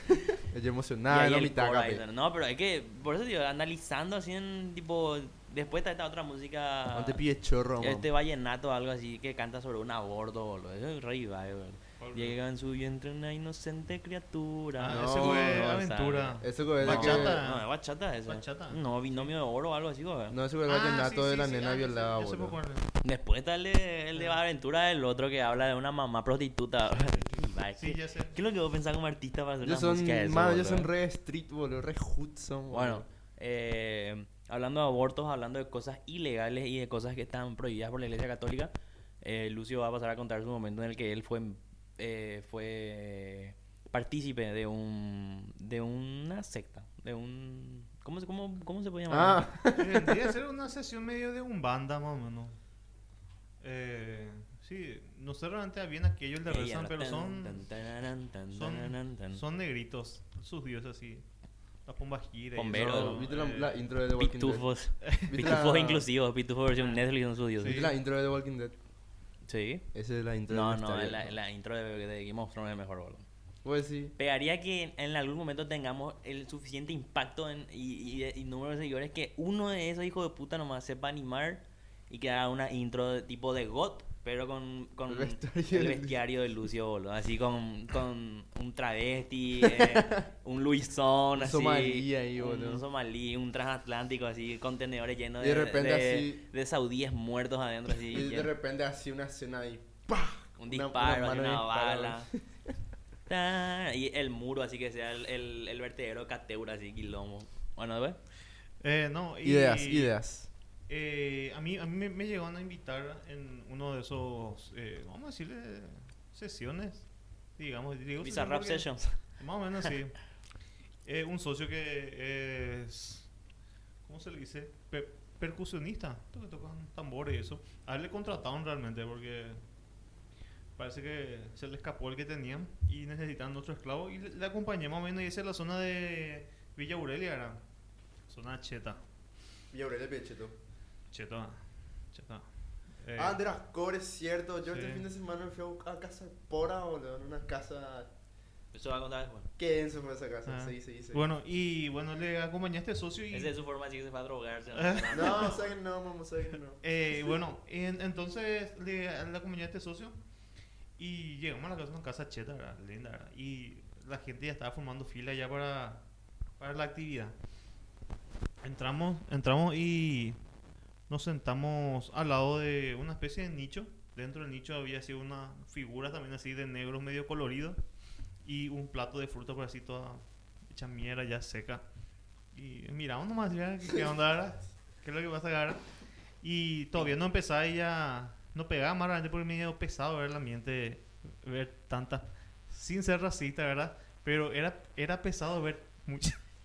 Ella emocionada, la mitad. No, pero es que, por eso digo, analizando así en tipo. Después está esta otra música. No te pide chorro, Este vallenato o algo así que canta sobre un aborto, boludo. Eso es re vibe, boludo. Llega en su vientre una inocente criatura. Ah, No, ese fue no, Aventura. Eso que es Bachata. No, es bachata eso. Bachata. No, binomio de oro o algo así, güey. No, ese fue el Ah, vallenato sí, de la sí, sí, nena ah, violada, ese me boludo. Después está el de, el de Aventura del otro que habla de una mamá prostituta. Sí, ¿qué, ya sé. ¿Qué es lo que vos pensás como artista para hacer Ellos una son, música de eso, boludo? son re street, boludo, re hood son, Bueno, eh, hablando de abortos, hablando de cosas ilegales y de cosas que están prohibidas por la Iglesia Católica, eh, Lucio va a pasar a contar su momento en el que él fue eh, fue partícipe de un de una secta, de un ¿cómo se cómo, cómo se puede llamar? Ah, Vendría a ser una sesión medio de un banda, más o menos. Eh, sí, no sé realmente bien aquello el de Ella, rezan, pero son, son negritos. Sus dioses así. La pomba gira y Bomberos, no, ¿viste la, eh, la intro de The Walking Dead? Pitufos. ¿Viste Pitufos la- inclusivos, pitufos versión Netflix son dioses. ¿Viste la intro de The Walking Dead? Sí. Esa es la intro No, del no, estadio, la, ¿no? la intro de, de Game of Thrones es mejor, boludo. Pues sí. Pegaría que en algún momento tengamos el suficiente impacto en- y, y- y número de seguidores que uno de esos hijos de puta nomás sepa animar y que haga una intro de tipo de GOT, pero con, con El vestuario el de- bestiario de Lucio, boludo. Así con, con un travesti, eh, un Luisón, Un así. somalí ahí, un- boludo. Un somalí, un transatlántico, así, contenedores llenos de, de repente de, así- de saudíes muertos adentro, así. Y de repente así una escena ahí. ¡Pah! un Una- una disparo, así, una bala. Y el muro, así que sea el, el, el vertedero cateura, así, quilombo. Bueno, ¿ves? eh, no, y- Ideas, ideas. Eh, a mí, a mí me, me llegaron a invitar en uno de esos, eh, vamos a decirle, sesiones. Digamos, digo Bizarrap Sessions. Más o menos sí. Eh, un socio que es. ¿Cómo se le dice? Pe- percusionista. Que tocan tambores y eso. A él le contrataron realmente porque. Parece que se le escapó el que tenían y necesitan otro esclavo. Y le, le acompañé más o menos. Y esa es la zona de Villa Aurelia, era. Zona cheta. Y Aurelio Pecheto. Cheta. Cheta. Eh, Ah, de las cobres, cierto. Yo este sí. fin de semana me fui a, a casa de Pora, boludo. En una casa. Eso va a contar después. Qué denso fue esa casa. ah. Sí, sí, sí. Bueno, y bueno, le acompañé a este socio y. Esa es su forma así que se va a drogarse. No, sabes que no, mamá, sabes que no. Eh, bueno, en- entonces le, le acompañé a este socio y llegamos a la casa, una casa cheta, ¿verdad? linda, ¿verdad? y la gente ya estaba formando fila ya para, para la actividad. Entramos, entramos y nos sentamos al lado de una especie de nicho. Dentro del nicho había así una figura también así de negro medio colorido y un plato de fruta por así toda hecha mierda ya seca. Y miramos nomás, ya, ¿qué, onda ahora? ¿Qué es lo que pasa ahora? Y todavía no empezaba y ya no pegaba más realmente porque me dio pesado ver el ambiente, ver tantas, sin ser racista, ¿verdad? Pero era, era pesado ver muchas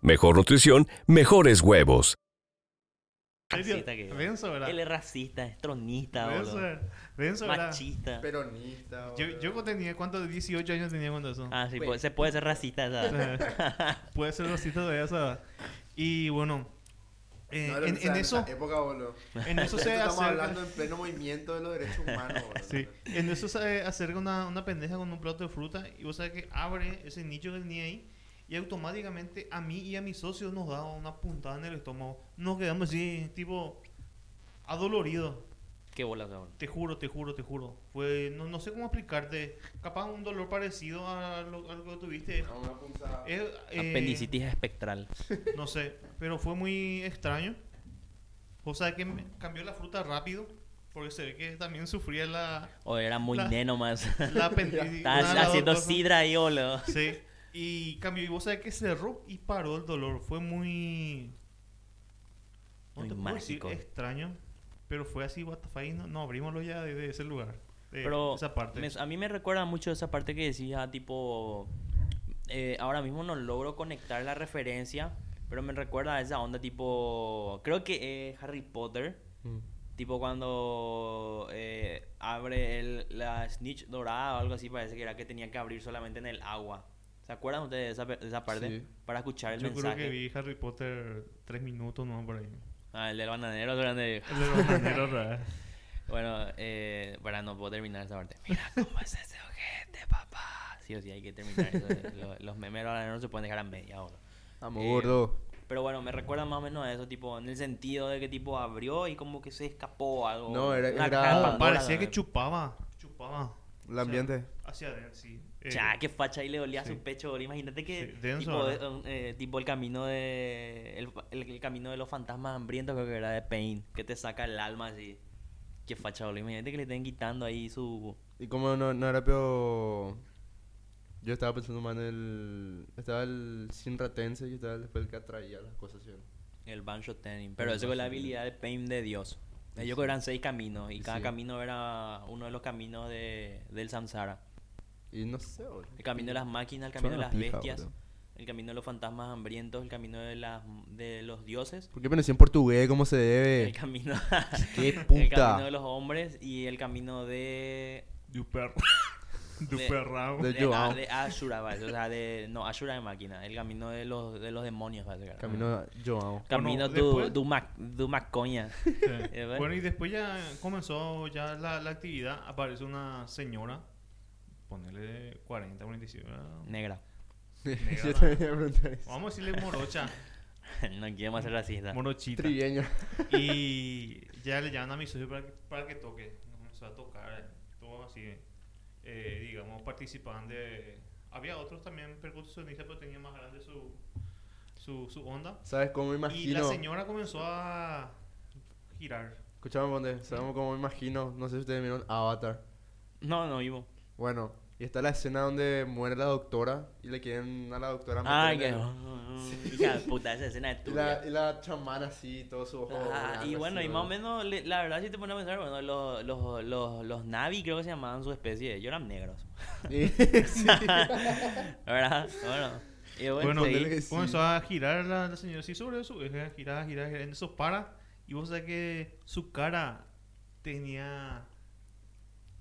mejor nutrición, mejores huevos. Racista que. Renzo, ¿verdad? Él es racista, es tronista, Renzo. Machista. Peronista. Yo, boludo. yo cuando tenía, ¿cuántos? 18 años tenía cuando eso. Ah, sí, puede- se puede ser racista, ¿sabes? Puede ser racista esa. Y bueno, eh, No, en, en eso, época, en eso se estamos acerca, hablando en pleno movimiento de los derechos humanos, sí, en eso se acerca una, una pendeja con un plato de fruta y vos sabés que abre ese nicho que tenía ahí y automáticamente a mí y a mis socios nos da una puntada en el estómago. Nos quedamos así, tipo, adoloridos. Qué bola, cabrón. Te juro, te juro, te juro. Fue, no, no sé cómo explicarte. Capaz un dolor parecido a lo, a lo que tuviste. A una eh, Apendicitis espectral. No sé, pero fue muy extraño. O sea que me cambió la fruta rápido. Porque se ve que también sufría la, O era muy La- neno más. la apendicitis. Estaba haciendo sidra ahí, boludo. Sí. Y cambió. Y vos sabés que cerró y paró el dolor. Fue muy. ¿cómo Muy te puedo decir? mágico. Extraño. Pero fue así, what the fuck, No, no abrimoslo ya de, de ese lugar. De Pero esa parte. me- a mí me recuerda mucho esa parte que decía, tipo, eh, ahora mismo no logro conectar la referencia, pero me recuerda a esa onda tipo, creo que es Harry Potter, Mm. tipo cuando eh, abre el, la snitch dorada o algo así, parece que era que tenía que abrir solamente en el agua. ¿Se acuerdan ustedes de esa, de esa parte? Sí. Para escuchar el Yo creo mensaje. que vi Harry Potter tres minutos, no por ahí. Ah, el del bananero grande. El de los bananeros, ¿verdad? Bueno, eh, para no puedo terminar esa parte. Mira cómo es ese ojete, papá. Sí o sí, hay que terminar eso. Lo- los memes ahora no se pueden dejar a media hora. Vamos, Eh, gordo. Pero bueno, me recuerda más o menos a eso, tipo, en el sentido de que tipo abrió y como que se escapó algo. No, era- era- Parecía que chupaba. Chupaba. El ambiente. Hacia adentro, sí. Eh, Ya, qué facha y le dolía sí. su pecho. Imagínate que Sí, denso, tipo, ¿verdad? eh, eh, tipo el camino de el, el- el camino de los fantasmas hambrientos creo que era de Pain, que te saca el alma así. Qué facha, boludo. Imagínate que le estén quitando ahí su Y como no, no era peor. Yo estaba pensando más en el. Estaba el Sinratense y estaba después el que atraía las cosas, ¿sí? El Banjo Tenin. Pero El eso con la habilidad de Pain de Dios. Ellos sí. eran seis caminos y cada Sí. camino era uno de los caminos de, del Samsara. Y no sé, boludo. El camino de las máquinas, el camino de las pija, bestias, boludo. el camino de los fantasmas hambrientos, el camino de, las, de los dioses, ¿Por qué pensé en portugués? ¿Cómo se el debe? camino, ¡Qué el camino puta! de los hombres y el camino de... Du per... du De- perrao. de- De, Joao. ah, de Ashura, vale, o sea, de... No, Ashura de máquina, el camino de los, de los demonios, vale, Camino Joao. Camino Bueno, du, mac, macoña. Sí. Bueno, y después ya comenzó ya la, la actividad. Aparece una señora, ponele 40, 45. ¿verdad? Negra. Yo también iba a preguntar eso. Vamos a decirle morocha, no quiero más ser racista. morochita. Trigueño. Y ya le llaman a mi socio para que, para que toque. Nos Comenzó a tocar, eh, todo así, eh, digamos, participaban de... Había otros también percusionistas, pero tenía más grande su, su, su onda. ¿Sabes cómo me Y la imagino? señora comenzó a girar. Escuchame, Ponte. ¿Sabes cómo me imagino? No sé si ustedes vieron Avatar. No, no vivo. Bueno, y está la escena donde muere la doctora y le quieren a la doctora Ay, meter que... Hija de puta, esa escena es Y tuya. la, y la chamana así, todo su ojo. Ah, y bueno, así, y más o menos, le- la verdad, si te pones a pensar, bueno, los, los, los, los Navi creo que se llamaban su especie, ellos eran negros. Y- sí. ¿Verdad? Bueno. Y bueno, sí. comenzó a girar la, la señora así sobre su eje, girar, girar, girar. En eso para. Y vos sabés que su cara tenía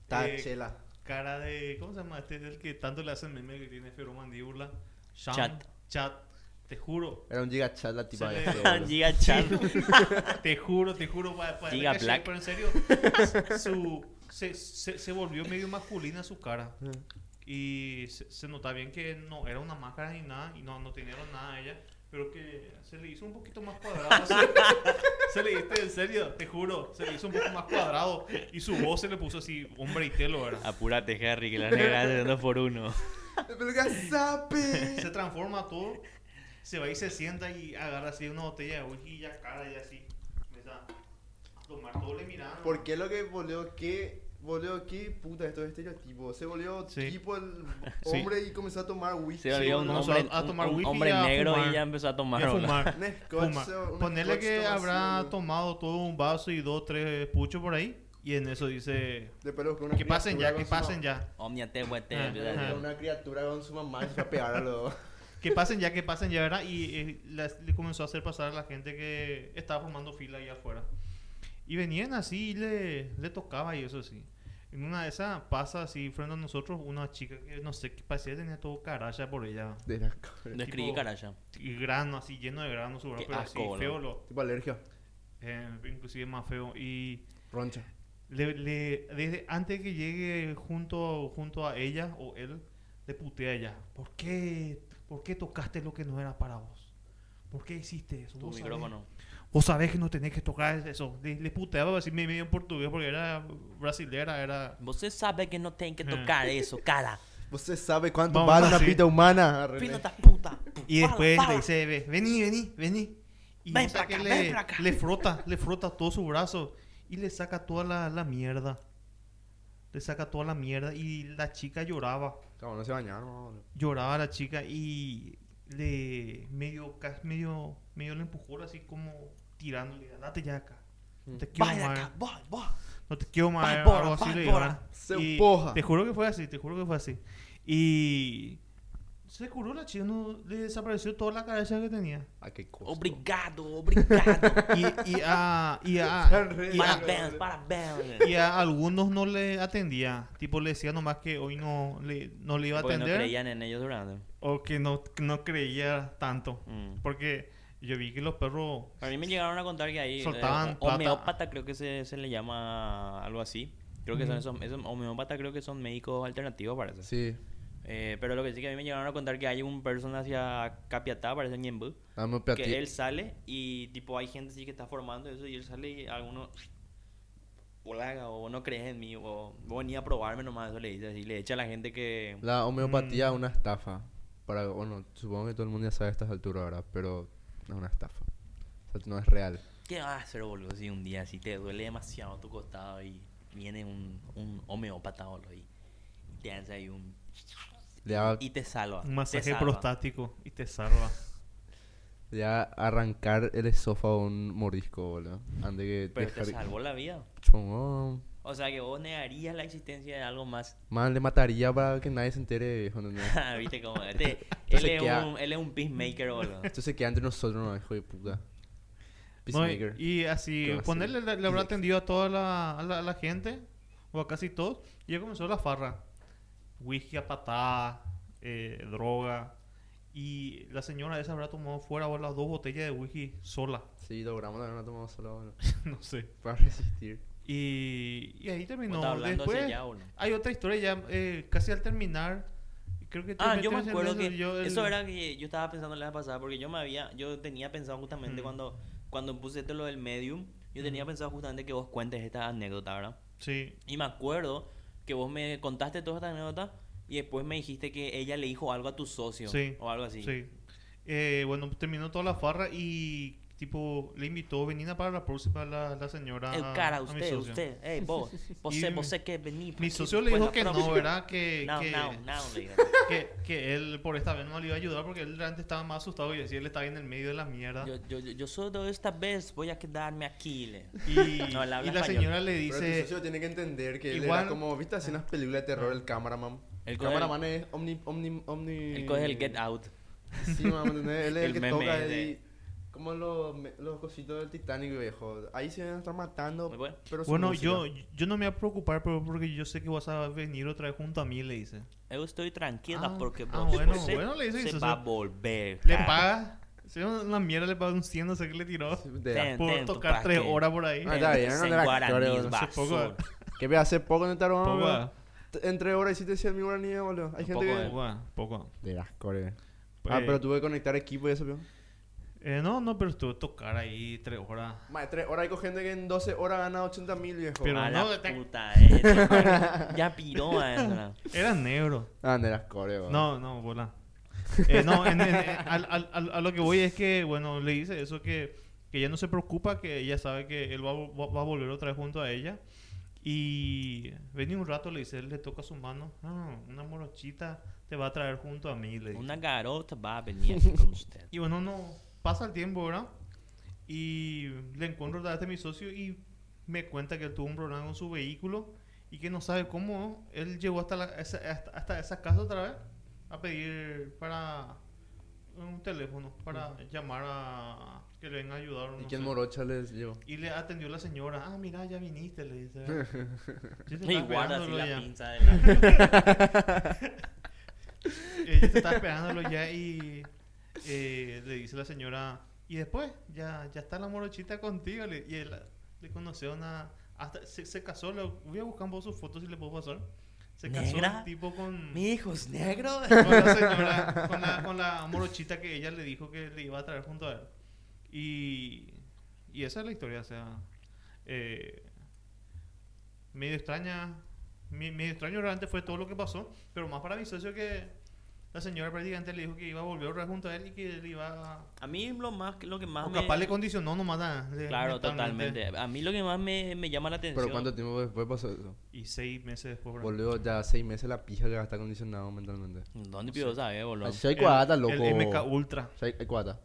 Tachela. Cara de. ¿Cómo se llama? Este es el que tanto le hacen meme que tiene feromandíbula. Sean, Chat. Chat. Te juro. Era un gigachat la tipa boludo. Giga Chat. Te juro, te juro. pa- pa- Giga Black. Pero en serio, su, se, se, se volvió medio masculina su cara. Y se, se nota bien que no era una máscara ni nada. Y no, no tenía nada ella. Pero que se le hizo un poquito más cuadrado. Se, le hizo, en serio, te juro. Se le hizo un poco más cuadrado. Y su voz se le puso así, hombre y telo, ¿verdad? Apúrate, Harry, que la negra hace dos por uno. Se transforma todo. Se va y se sienta y agarra así una botella de whisky y ya cara y así. Empieza a tomar todo le mirando. ¿Por qué lo que volvió? ¿Qué? Volvió, ¿qué puta estos estereotipos? Se volvió Sí. tipo el Sí. hombre y comenzó a tomar whisky. Se volvió un hombre, a- a un- tomar un whisky hombre y a negro fumar. y ya empezó a tomar. Y a fumar. Un scotch, Fuma. un Ponele scotch que todo así, habrá boludo. tomado todo un vaso y dos, tres puchos por ahí. Y en eso dice: buscó una Que pasen ya, que pasen ya. Omnia te huete. Una criatura con su mamá y se fue a pegar a los... que pasen ya, que pasen ya, ¿verdad? Y eh, le comenzó a hacer pasar a la gente que estaba formando fila ahí afuera. Y venían así y le, le tocaba y eso sí. En una de esas pasa así frente a nosotros una chica que no sé qué parecía tenía todo caracha por ella. De las cabras. Describí caraya. Y grano así, lleno de grano su brazo, pero asco, así feo, lo, Tipo alergia. eh, inclusive más feo. Y Roncha. le, le- desde antes que llegue junto, junto a ella o él, le putea a ella. ¿Por qué, ¿Por qué tocaste lo que no era para vos? ¿Por qué hiciste eso? Tu sabés- micrófono. Vos sabés que no tenés que tocar eso. Le, le puteaba así medio en portugués porque era brasilera, era... Você sabe que no tem que tocar eso, cara. ¿Usted sabe cuánto Vamos vale una pita humana? Da puta. Y después le dice, "Ve, vení, vení, vení. Y Ven sabés acá, que ven le, pra acá. le frota, le frota todo su brazo y le saca toda la, la mierda. Le saca toda la mierda y la chica lloraba. Cabrón, no se bañaron. Lloraba la chica y le medio, medio, medio le empujó así como tirándole, date ya acá. No te quiero más. No te quiero más. Algo así le digo. Se Y empoja. Te juro que fue así, te juro que fue así. Y se curó la chica, no, le desapareció toda la cabeza que tenía. Ah, qué cosa. Obrigado, obrigado. Y, y a, y a, y a- parabéns, parabéns. y a algunos no le atendía. Tipo, le decía nomás que hoy no le, no le iba a Porque no atender. creían en ellos durante. o que no, que no creía tanto. Mm. Porque yo vi que los perros... A mí me llegaron a contar que ahí. Soltaban eh, homeópata, creo que se, se le llama algo así. Creo que son esos, esos homeópatas, creo que son médicos alternativos, parece. Sí. Eh, pero lo que sí que a mí me llegaron a contar que hay un persona hacia Capiatá, parece en Ñembú, Dame que él sale y tipo hay gente así que está formando eso y él sale y alguno hola o no crees en mí o vos ni a probarme nomás eso le dice así le echa a la gente que La homeopatía es Mm. una estafa. Para, bueno, supongo que todo el mundo ya sabe a estas alturas, ¿verdad? Pero es una estafa. O sea, no es real. ¿qué vas a hacer boludo si un día si te duele demasiado tu costado y viene un, un homeópata boludo y te hace ahí un Le y te salva Un te masaje salva. prostático y te salva. le va a arrancar el esófago a un morisco, boludo. Antes que pero te dejar- salvó la vida Chongón. O sea que vos negarías la existencia de algo más Man, le mataría para que nadie se entere, viejo, ¿entendés? viste cómo este, él, es queda- un, él es un peacemaker boludo Esto se queda entre nosotros, no, hijo de puta. No, y- Peacemaker. y así, ¿Qué va a ponerle, le, le habrá atendido a toda la, a la, a la gente, o a casi todos, y ya comenzó la farra. Whisky a patada, eh, droga, y la señora esa habrá tomado fuera o las dos botellas de whisky sola, Sí, logramos también una tomada sola, no sé. Para resistir. Y, y ahí terminó. Después boludo. hay otra historia ya eh, casi al terminar. Creo que Ah, yo me acuerdo eso, que yo el- eso era que yo estaba pensando la vez pasada porque yo me había yo tenía pensado justamente Mm. cuando cuando puse esto lo del medium, yo tenía pensado justamente que vos cuentes esta anécdota, ¿verdad? Sí, Y me acuerdo que vos me contaste toda esta anécdota y después me dijiste que ella le dijo algo a tu socio Sí, o algo así. Sí. Eh, bueno, terminó toda la farra y tipo le invitó venir para la próxima la, la señora. Eh, cara, a mi usted, socio. usted, hey, vos, vos sé, vos sé que vení. Mi socio le después dijo que no. ¿verdad? Que, No, que, no, no, que, que él por esta vez no le iba a ayudar porque él realmente estaba más asustado y decía él estaba en el medio de la mierda. Yo, yo, yo, yo solo esta vez voy a quedarme aquí. Le. Y, No, él y la español. señora le Pero tu dice, socio tiene que entender que él igual- era como, ¿viste? Así unas películas de terror, el cameraman. El El cameraman es omni, omni, omni... El coge el get out. Sí, mamá. Él es el, El que meme toca. Como los, los cositos del Titanic, viejo. Ahí se van a estar matando. Muy bueno. Pero bueno, yo, yo no me voy a preocupar pero porque yo sé que vas a venir otra vez junto a mí, le dice. Yo estoy tranquila Ah, porque ah, vos bueno, se, bueno, le dice se eso, va a volver. Le cara. paga, si una mierda le paga un 100, no sé qué le tiró. Ten, Por ten, tocar tres horas por ahí. Ah, está bien, no En de la guaraní, historia, es boludo. Hace poco-. Que ve hace poco en el tarot, Poco, ah, T- Entre horas hiciste 100 mil guaraníes, boludo. Hay gente poco, que... eh. poco, ah, poco. De las core. Pues, Ah, pero tuve que conectar equipo y eso, viejo. Eh, no, no, pero estuve a tocar ahí tres horas. Más, tres horas hay con gente que en 12 horas gana 80 mil, viejo. Pero a no, la te- puta, eh. ya piró a eso. ¿no? Era negro. Ah, de las core, boludo. No, no, bola. Eh, no, en- en- en- al- al- al- a lo que voy es que, bueno, le dice eso que, que ella no se preocupa, que ella sabe que él va, a vol- va- va a volver otra vez junto a ella. Y vení un rato, le dice, él le toca su mano. Ah, una morochita te va a traer junto a mí, le dice. Una garota va a venir aquí con usted. Y bueno, no, pasa el tiempo, ¿verdad? Y le encuentro otra vez a mi socio y me cuenta que él tuvo un problema con su vehículo y que no sabe cómo él llegó hasta, la- esa, hasta, hasta esa casa otra vez a pedir para, un teléfono para llamar a que le venga a ayudar. ¿Y no quién sé. morocha les dio? Y le atendió la señora. Ah, mira, ya viniste, le dice. Y guarda así la ya. pinza de la... Ella te estaba esperándolo ya y eh, le dice la señora, y después, ya, ya está la morochita contigo. le- y él le conoció una... Hasta se, se casó, lo- voy a buscar poco sus fotos si le puedo pasar. Se casó ¿Negra? tipo con, Mi hijo es negro. con la señora, con la, con la morochita que ella le dijo que le iba a traer junto a él. Y, y esa es la historia, o sea, eh, medio extraña, me- medio extraño realmente fue todo lo que pasó, pero más para mi socio que la señora prácticamente le dijo que iba a volver otra vez junto a él y que él iba a... A mí lo más lo que más O me capaz le condicionó nomás a- de- Claro, totalmente. A mí lo que más me, me llama la atención ¿Pero cuánto tiempo después pasó eso? Y seis meses después. bro. Boludo, ya seis meses la pija que va a estar condicionado mentalmente. ¿Dónde pido sabe, boludo? Hay cuadata, loco. El MK Ultra. Hay, cuadata.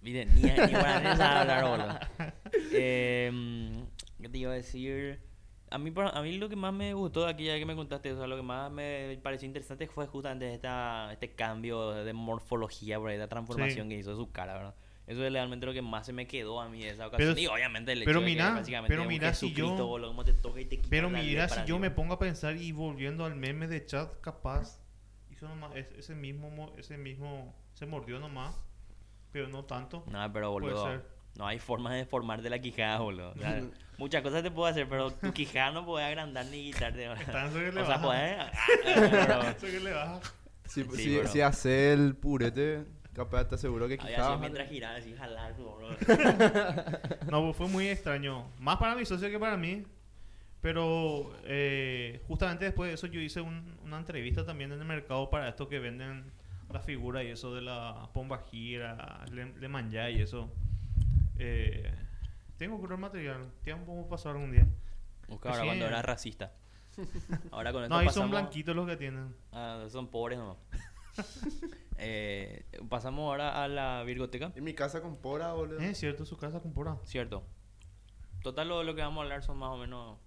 Mire, ni, ni hablar, boludo. Eh, ¿Qué te iba a decir? A mí, a mí lo que más me gustó de aquella vez que me contaste, o sea, lo que más me pareció interesante fue justamente esta, este cambio de morfología, por ahí, la transformación Sí. que hizo de su cara, ¿verdad? Eso es realmente lo que más se me quedó a mí de esa ocasión. Pero- y obviamente el hecho pero de que mira, básicamente pero mira si yo- cómo te toca y te quita Pero mira, si yo me pongo a pensar y volviendo al meme de chat, capaz hizo nomás es- ese mismo, mo- ese mismo, se mordió nomás, pero no tanto. No, pero Puede boludo, ser. No hay forma de formarte la quijada, boludo. O sea, muchas cosas te puedo hacer, pero tu quijada no puede agrandar ni quitarte. boludo. Está, eso que le O sea, baja. puedes... ah, ah, que le baja. Si, Sí, si, si hace el purete, capaz te aseguro que Había quizás. así mientras giraba, así jalar, boludo. No, fue muy extraño. Más para mi socio que para mí. Pero eh, justamente después de eso yo hice un- una entrevista también en el mercado para esto que venden la figura y eso de la pomba gira, le, le manja y eso. Eh, tengo que ver material. Tiempo podemos pasar algún día. Busca ahora Sí. cuando era racista. Ahora con esto No, ahí pasamos... son blanquitos los que tienen. Ah, son pobres, no. eh, pasamos ahora a la virgoteca. En mi casa con pora, boludo. Es cierto, su casa con pura. Cierto. Total, lo, lo que vamos a hablar son más o menos...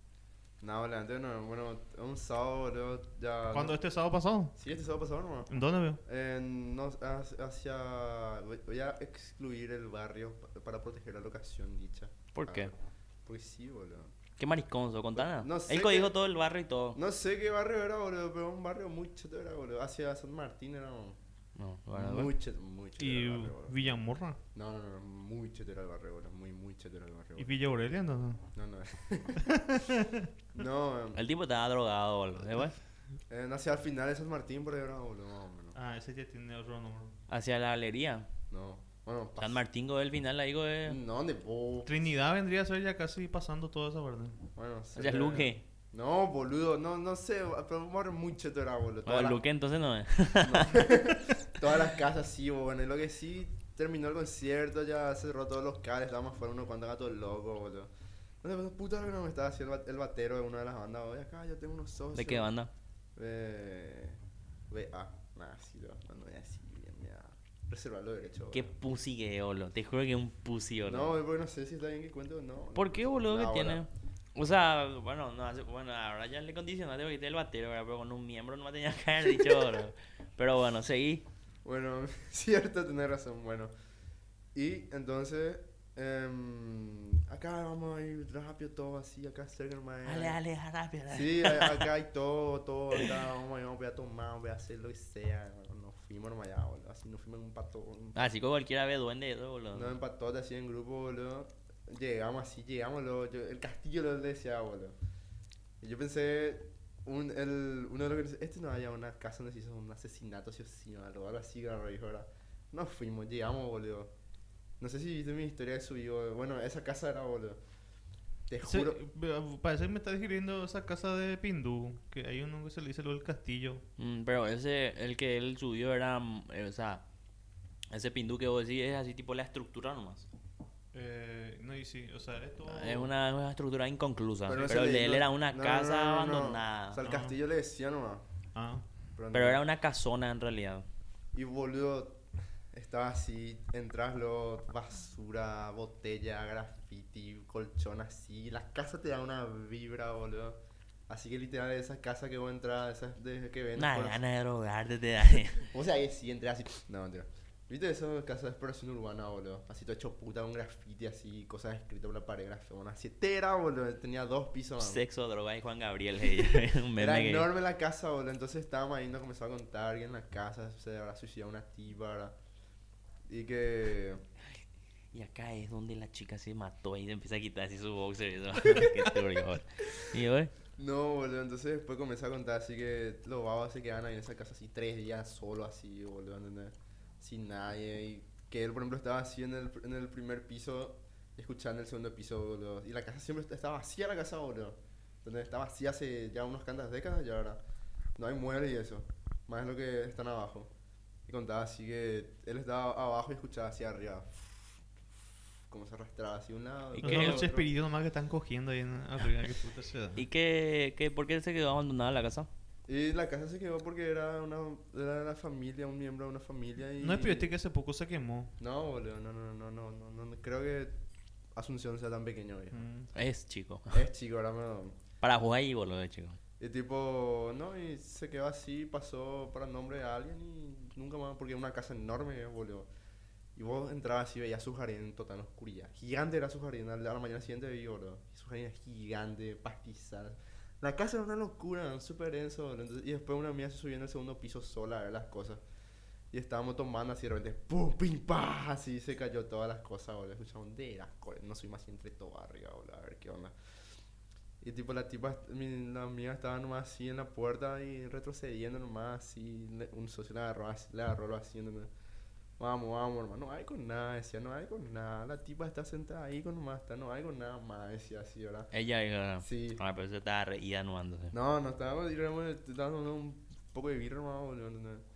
No, boludo, antes no. Bueno, un sábado, boludo. Ya. ¿Cuándo este sábado pasado? Sí, este sábado pasado nomás. ¿En dónde veo? En, no, hacia, voy- a excluir el barrio pa- para proteger la locación dicha. ¿Por Ah, qué? Pues sí, boludo. Qué mariconzo, contanos. No sé qué- código todo el barrio y todo. No sé qué barrio era, boludo, pero un barrio muy cheto era, boludo. Hacia San Martín era un- No, bueno, muy cheto, muy cheto era Y el. Villamorra. No, no, no, muy el barrio, boludo. Muy, muy cheto era el barrio. Y. Villa Aurelia, entonces. No, no. no, em, El tipo estaba drogado, boludo. En- hacia el final de San Martín por ahí boludo, más o menos. Ah, ese ya tiene otro nombre. hacia la galería. No. Bueno, San Martín, go del final, ahí, go de... No, ¿dónde? vos? Trinidad vendría a ser ya casi pasando toda esa parte. Bueno, Hacia sé- Luque. No, boludo, no, no sé, pero muy cheto era, boludo. Todas, el las, Luque entonces no es. todas las casas sí, bueno, y lo que sí, terminó el concierto, ya cerró todos los cables, estábamos fuera unos cuantos gatos locos, boludo. No puta que no me estaba haciendo el, ba- el batero de una de las bandas, oye, acá yo tengo unos socios. ¿De qué banda? Eh, BA, nada, sí, no, no, no voy a decir bien, me da reservar los derechos. Qué pussy que boludo. Te juro que es un pussy, No, boludo. porque no sé si está bien que cuente o no. ¿Por qué, boludo, que tiene? O sea, bueno, no hace- bueno, ahora ya le condicionaste porque el batero, ¿verdad? Pero con un miembro no me tenía que haber dicho, boludo. Pero bueno, seguí. Bueno, cierto, tenés razón. Bueno, y entonces, em, acá vamos a ir rápido, todo así, acá cerca nomás. Dale, dale, rápido. dale. Sí, acá hay todo, todo. Acá vamos, a ir, vamos a tomar, vamos a hacer lo que sea. Nos fuimos nomás allá, boludo. Así nos fuimos en un pato. un- Así que cualquiera ve duende eso, boludo. No, en patote así en grupo, boludo. Llegamos así, llegamos, luego, yo- el castillo lo decía, boludo. Y yo pensé, un, el, uno de los que dice, este no haya una casa donde se hizo un asesinato, sí o sí, o algo, así, ¿verdad? Nos fuimos, llegamos, boludo. No sé si viste mi historia de subido, bueno, esa casa era, boludo. Te juro. ve- parece que me está digiriendo esa casa de Pindú, que hay uno que se le dice lo del castillo. Mm, pero ese, el que él subió era, mm, eh, o sea, ese pindú que vos decís es así tipo la estructura nomás. Eh, no, y sí, o sea, esto... Es una, es una estructura inconclusa. Pero, no se el de él no- era una no, casa no, no, no. abandonada. O sea, el Ah. castillo le decía nomás. Ah, no- Pero era una casona en realidad. Y boludo, estaba así, entras basura, botella, graffiti, colchón así. La casa te da una vibra, boludo. Así que literal, esas casas que vos entras, esas de, que ven. Una gana de drogarte te da. O sea, que sí, entré así. No, mentira. ¿Viste eso? Casa de exploración urbana, boludo. Así todo hecho puta, un graffiti así, cosas escritas por la pared, grafito, una sietera, boludo. Tenía dos pisos, man. Sexo, droga y Juan Gabriel. un meme Era que- enorme la casa, boludo. Entonces estábamos ahí, nos comenzó a contar que en la casa se habrá suicidado una tipa, ¿verdad? Y que. Y acá es donde la chica se mató y se empieza a quitar así su boxer. y eso. Qué turbio, boludo. Y eh, No, boludo. Entonces después comenzó a contar así que los babas se quedaban ahí en esa casa así tres días solo, así, boludo, ¿entendés? Sin nadie. Y que él, por ejemplo, estaba así en el, en el primer piso, escuchando el segundo piso, boludo. Y la casa siempre estaba vacía, la casa, boludo. Entonces estaba vacía hace ya unos cuantas décadas, ya ahora. No hay muebles y eso. Más lo que están abajo. Y contaba así que él estaba abajo y escuchaba hacia arriba. Como se arrastraba hacia un lado. ¿Y qué? Los otro. espíritus nomás que están cogiendo ahí en arriba, que puta da. ¿Y qué, qué, por qué se quedó abandonada la casa? Y la casa se quedó porque era una era de la familia, un miembro de una familia y... No es que hace poco se quemó. No, boludo, no, no, no, no, no, no, no, creo que Asunción sea tan pequeño, viejo. Mm. Es chico. Es chico, ahora me... Para jugar ahí, boludo, chico. Y tipo, no, y se quedó así, pasó para el nombre de alguien y nunca más, porque es una casa enorme, boludo. Y vos entrabas así, veías su jardín en total oscuridad. Gigante era su jardín, a la mañana siguiente vi, boludo. Y su jardín es gigante, pastizal. La casa era una locura, súper denso, y después una amiga se subió en el segundo piso sola a ver las cosas. Y estábamos tomando así de repente, ¡pum! ¡pim! ¡pah! Así se cayó todas las cosas, boludo. Escuchamos de las cosas. No soy más así entre todo arriba, boludo. A ver qué onda. Y tipo la tipa, mi, la amiga estaba nomás así en la puerta y retrocediendo nomás así. un socio le agarró, así- le agarró haciendo. Vamos, vamos, hermano. No hay con nada, decía, no hay con nada. La tipa está sentada ahí con nomás, está, no hay con nada más, decía así, ¿verdad? Ella, ella Sí. Ah, pero se estaba reída anuándose. No, no estábamos, estábamos un poco de birra boludo.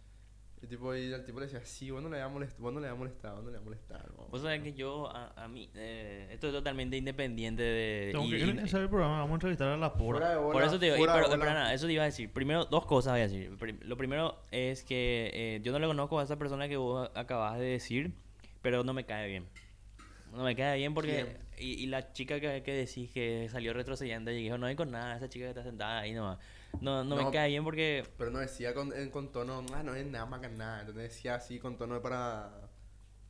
Y tipo, y el tipo le decía, sí, vos no le habías molestado, vos no le habías molestado, vos no le habías molestado, hermano. Vos sabés que yo, a, a mí, eh, esto es totalmente independiente de... Tengo que empezar el programa, vamos a entrevistar a la Fuera pora. de bola, Por eso te digo, y pero, espera, nada, eso te iba a decir. Primero, dos cosas voy a decir. Lo primero es que eh, yo no le conozco a esa persona que vos acabas de decir, pero no me cae bien. No me cae bien porque... Y, y la chica que, que decís que salió retrocediendo y dijo, no hay con nada, esa chica que está sentada ahí nomás. No, no, me No. cae bien porque... Pero no decía con, con tono, ah, no es nada más que nada. Entonces decía así con tono para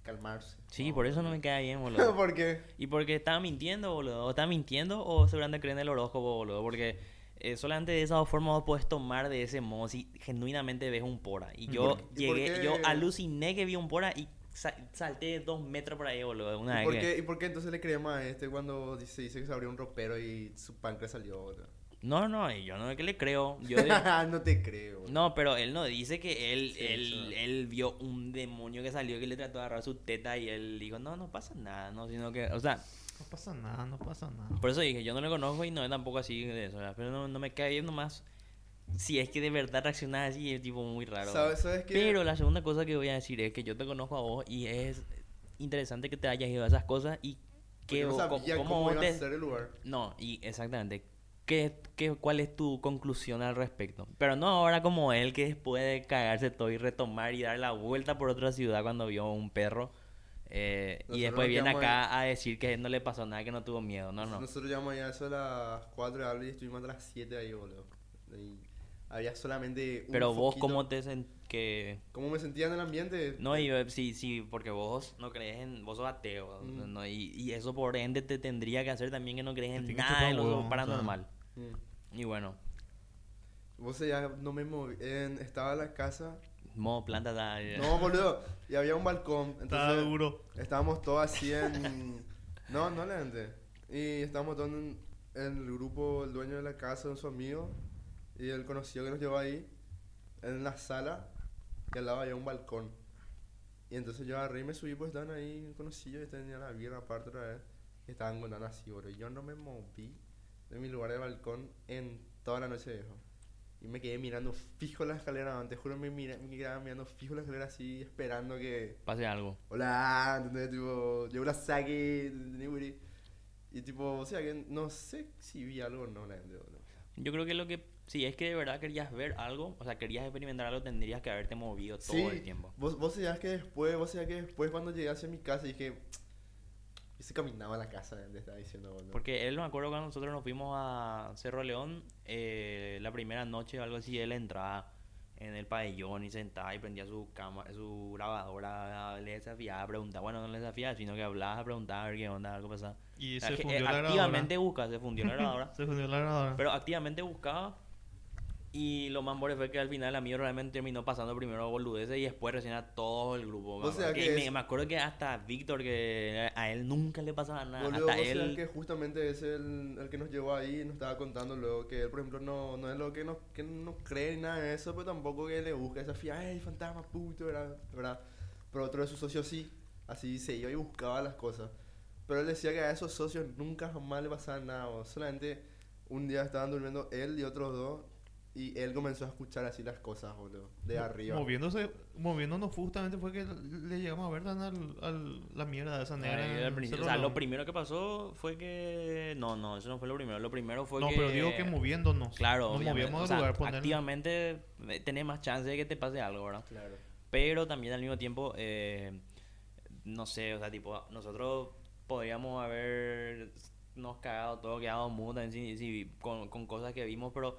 calmarse. Sí, por eso no me cae bien, boludo. ¿Por qué? Y porque estaba mintiendo, boludo. O estaba mintiendo o seguramente creen el horóscopo, boludo. Porque eh, solamente de esas dos formas vos puedes tomar de ese modo si genuinamente ves un pora. Y yo y llegué, yo aluciné que vi un pora y sa- salté dos metros por ahí, boludo. Una ¿Y vez por, que- qué, ¿Y por qué entonces le creemos a este cuando dice, dice que se abrió un ropero y su páncreas salió, boludo? No, no, yo no es que le creo. Yo no te creo. No, pero él no dice que él, Sí, él, él vio un demonio que salió que le trató de agarrar su teta y él dijo, no, no pasa nada, no, sino que, o sea, No pasa nada, no pasa nada. Por eso dije, yo no lo conozco y no es tampoco así de eso, pero no, no me cae bien nomás. Si es que de verdad reaccionas así, es tipo muy raro. ¿Sabes, ¿Sabes qué? Pero la segunda cosa que voy a decir es que yo te conozco a vos y es interesante que te hayas ido a esas cosas y que vos- sabía cómo cómo, iba te- a ser el lugar. No, y exactamente. ¿Qué, qué, ¿Cuál es tu conclusión al respecto? Pero no ahora como él que después de cagarse todo y retomar y dar la vuelta por otra ciudad cuando vio un perro. eh, y después viene acá a decir que no le pasó nada, que no tuvo miedo. No, no. Nosotros llegamos allá a eso a las 4 de abril y estuvimos hasta las 7 ahí, boludo. Y había solamente un Pero vos, foquito. ¿cómo te sent que ¿Cómo me sentía en el ambiente? No, y eh, sí, sí, porque vos no crees en... Vos sos ateo, Mm. ¿no? y, y eso por ende te tendría que hacer también que no crees en nada de lo o sea. Mm. Y bueno, Vos ya no me moví. en- estaba en la casa. modo planta... da- No, boludo. Y había un balcón. Entonces duro. estábamos todos así en. No, no la gente. Y estábamos todos en, en el grupo, el dueño de la casa, su amigo. Y el conocido que nos llevó ahí. En la sala. Y al lado había un balcón. Y entonces yo agarré y me subí, pues estaban ahí conocidos y tenía la birra aparte otra vez. Y estaban contando así, bro. Y yo no me moví de mi lugar de balcón en toda la noche, viejo. Y me quedé mirando fijo la escalera, man, te juro, me, mira- me quedaba mirando fijo la escalera así, esperando que. Pase algo. Hola, ¿entendés? Tipo, yo la saqué. Y tipo, o sea, que no sé si vi algo o no, la gente. Yo creo que lo que... Si es que de verdad querías ver algo, o sea, querías experimentar algo, tendrías que haberte movido todo Sí, el tiempo. Vos, vos sabías que después, vos sabías que después cuando llegué hacia mi casa dije. Y se caminaba a la casa, te estaba diciendo, boludo. Porque él me acuerdo cuando nosotros nos fuimos a Cerro León, eh, la primera noche o algo así, él entraba en el pabellón y sentaba y prendía su cámara, su grabadora, le desafiaba, preguntaba, bueno, no le desafiaba, sino que hablaba, preguntaba a ver qué onda, algo pasaba. Y O sea, se que, fundió eh, la grabadora. activamente buscaba, se fundió la grabadora. Se fundió la grabadora. Pero activamente buscaba. Y lo más bueno fue que al final a mí realmente terminó pasando primero a boludeces y después recién a todo el grupo. O sea Que me, es- me acuerdo que hasta Víctor, que a él nunca le pasaba nada. Boludo, hasta o sea él. que justamente es el, el que nos llevó ahí y nos estaba contando luego que él, por ejemplo, no, no es lo que no, que no cree ni nada de eso, pero tampoco que le busca desafiar, ¡ay, fantasma, puto! ¿verdad? ¿verdad? Pero otro de sus socios sí, así se iba y buscaba las cosas. Pero él decía que a esos socios nunca jamás le pasaba nada, o solamente un día estaban durmiendo él y otros dos y él comenzó a escuchar así las cosas, boludo, de arriba. Moviéndose, moviéndonos justamente fue que le llegamos a ver dan al, al- la mierda de esa negra. Ay, el o sea, lo primero que pasó fue que. No, no, eso no fue lo primero. Lo primero fue No, que. pero digo que moviéndonos. Claro, Nos movíamos O de sea, lugar. ponerle- activamente eh, tenés más chance de que te pase algo, ¿verdad? Claro. Pero también al mismo tiempo, eh, no sé, o sea, tipo, nosotros podríamos habernos cagado todo, quedado también si- si- con, con cosas que vimos, pero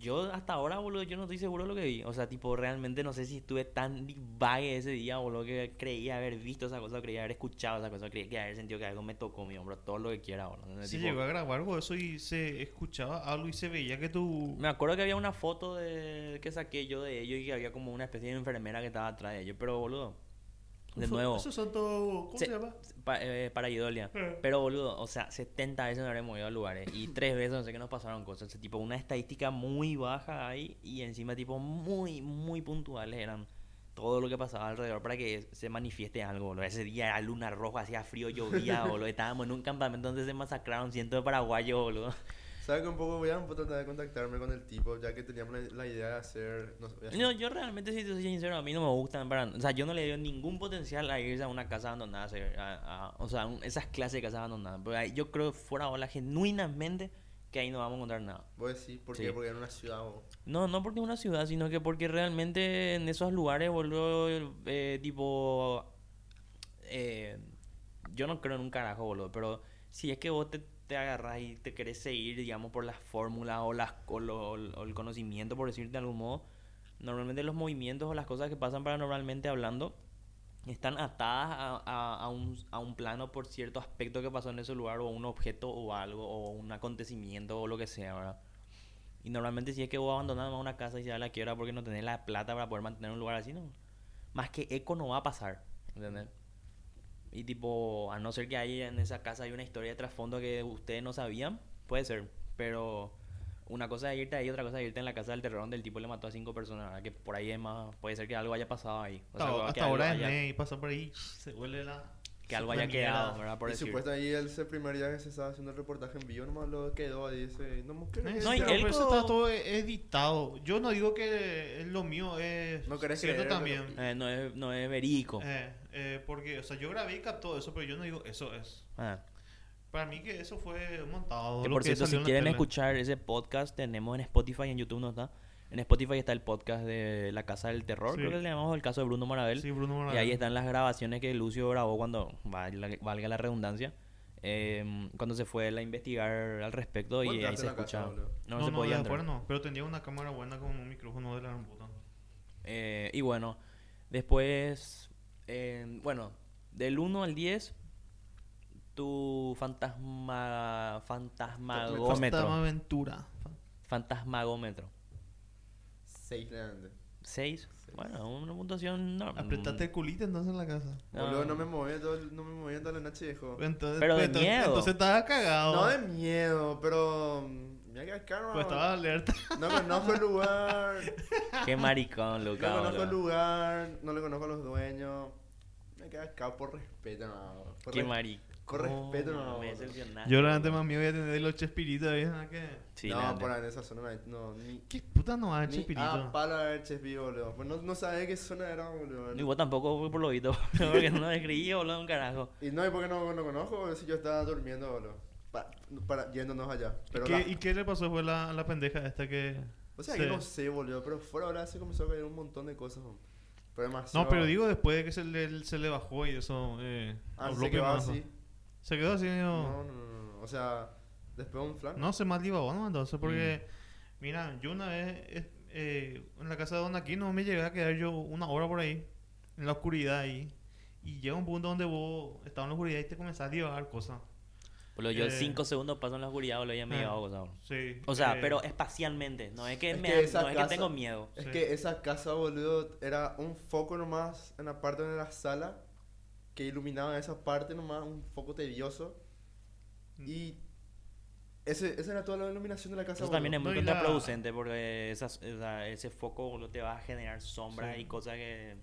yo hasta ahora, boludo, yo no estoy seguro de lo que vi. O sea, tipo, realmente no sé si estuve tan vague ese día, boludo, que creía haber visto esa cosa, creía haber escuchado esa cosa, creía que haber sentido que algo me tocó mi hombro, todo lo que quiera, boludo. Se Tipo, llegó a grabar algo eso y se escuchaba algo y se veía que tu... Me acuerdo que había una foto de que saqué yo de ellos y que había como una especie de enfermera que estaba atrás de ellos, pero boludo, de Eso- nuevo. Son todos... ¿Cómo Se- se llama? Pa- eh, para Idolia. Eh. Pero boludo, o sea, 70 veces nos habremos ido a lugares y tres veces no sé qué nos pasaron cosas. O sea, tipo, una estadística muy baja ahí y encima, tipo, muy, muy puntuales eran todo lo que pasaba alrededor para que se manifieste algo, boludo. Ese día era luna roja, hacía frío, llovía, boludo. Estábamos en un campamento donde se masacraron cientos de paraguayos, boludo. ¿Sabes que un poco voy a tratar de contactarme con el tipo, ya que teníamos la, la idea de hacer... No, hacer- No, yo realmente, si te soy sincero, a mí no me gustan para... O sea, yo no le doy ningún potencial a irse a una casa abandonada. a a- o sea, un- esas clases de casas abandonadas. Pero ahí yo creo fuera ola genuinamente que ahí no vamos a encontrar nada. Voy a decir, ¿por Sí. qué? Porque era una ciudad, o- No, no porque es una ciudad, sino que porque realmente en esos lugares, boludo, eh, tipo... eh, yo no creo en un carajo, boludo, pero si es que vos te, te agarras y te querés seguir, digamos, por las fórmulas o, las, o, o el conocimiento, por decirte de algún modo, normalmente los movimientos o las cosas que pasan paranormalmente hablando están atadas a, a- a un, a un plano por cierto aspecto que pasó en ese lugar o un objeto o algo o un acontecimiento o lo que sea, ¿verdad? Y normalmente si es que vos abandonás una casa y se da la quiebra porque no tenés la plata para poder mantener un lugar así, ¿no? Más que eco no va a pasar, ¿entendés? Y tipo, a no ser que ahí en esa casa hay una historia de trasfondo que ustedes no sabían, puede ser. Pero una cosa es irte ahí, otra cosa es irte en la casa del terror donde el tipo le mató a cinco personas, ¿verdad? Que por ahí es más, puede ser que algo haya pasado ahí. O sea, hasta ahora es haya- ne y pasa por ahí se huele la... que algo haya quedado, ¿verdad? Por y decir. supuestamente ahí ese primer día que se estaba haciendo el reportaje en vivo, nomás lo quedó ahí, dice, no, ¿qué Eh, No, y pero él está todo editado. Yo no digo que lo mío es No cierto creer, también. Eh, no, es, no es verídico. Eh, eh, porque, o sea, yo grabé y captó eso, pero yo no digo eso es. Ah. Para mí que eso fue montado. Que lo por cierto, si quieren escuchar ese podcast, tenemos en Spotify y en YouTube, ¿no está? En Spotify está el podcast de La Casa del Terror, Sí. creo que le llamamos el caso de Bruno Marabel. Sí, Bruno y Marabel. ahí están las grabaciones que Lucio grabó cuando, valga, la redundancia, em, cuando se fue a investigar al respecto y ¿Vos ahí se casa, boludo? No, No, se no, podía de no. Pero tenía una cámara buena con un micrófono de la gran puta. Eh, y bueno, después, eh, bueno, del 1 al 10, tu fantasma, fantasmagómetro. Fantasma Aventura. Fantasmagómetro. Seis realmente. 6. Bueno, una puntuación normal. Apretate el culito entonces en la casa. Boludo, no me movía todo, el- no me movía toda la noche, viejo. Entonces, Pero de entonces, miedo. Entonces estaba cagado. No de miedo, pero... mm, Mira que no... Pues estaba alerta. No conozco el lugar, Qué maricón, no Luca. conozco el lugar, no le conozco a los dueños. Me quedé acá por respeto, no. Por Qué maricón. con respeto, no, Me decepcionaste. Yo realmente más miedo voy a tener los chespiritos ahí. ¿no? ¿Qué? Sí, no, por ahí en esa zona no, no ni... ¿Qué puta no va Ni chespirito? a palo a ver Chespi, boludo. Pues no, no sabía qué zona era, boludo. Y vos tampoco fui por lo visto. Porque no describí, boludo, un carajo. Y no, ¿y por qué no, no conozco? Si yo estaba durmiendo, boludo. Pa- para, yéndonos allá. Pero ¿Qué- la- ¿Y qué le pasó fue la, la pendeja esta que... O sea, se- que no sé, boludo. Pero fuera ahora se comenzó a caer un montón de cosas. boludo. Demasiado. No, pero digo después de que se le, se le bajó y eso... Eh, Ah, se que quedó más- así. Se quedó así. No, No, no, no, no. O sea, después de un flan. no se más divagó, ¿no? Entonces, porque... Mm. Mira, yo una vez... eh, en la casa de Don Aquino me llegué a quedar yo una hora por ahí, en la oscuridad ahí. Y llega un punto donde vos estabas en la oscuridad y te comenzás a divagar cosas. Boludo, yo Eh. 5 segundos paso en la oscuridad, boludo, ya me llevaba cosas. boludo. Sí. O sea, eh, pero espacialmente, no es que, Es me que no es casa- que tengo miedo. Es Sí. que esa casa, boludo, era un foco nomás en la parte de la sala que iluminaba esa parte nomás, un foco tedioso. Y ese, esa era toda la iluminación de la casa. Eso también es boludo. muy No, y la- contraproducente porque esas- esa- ese foco boludo, te va a generar sombras Sí. y cosas que...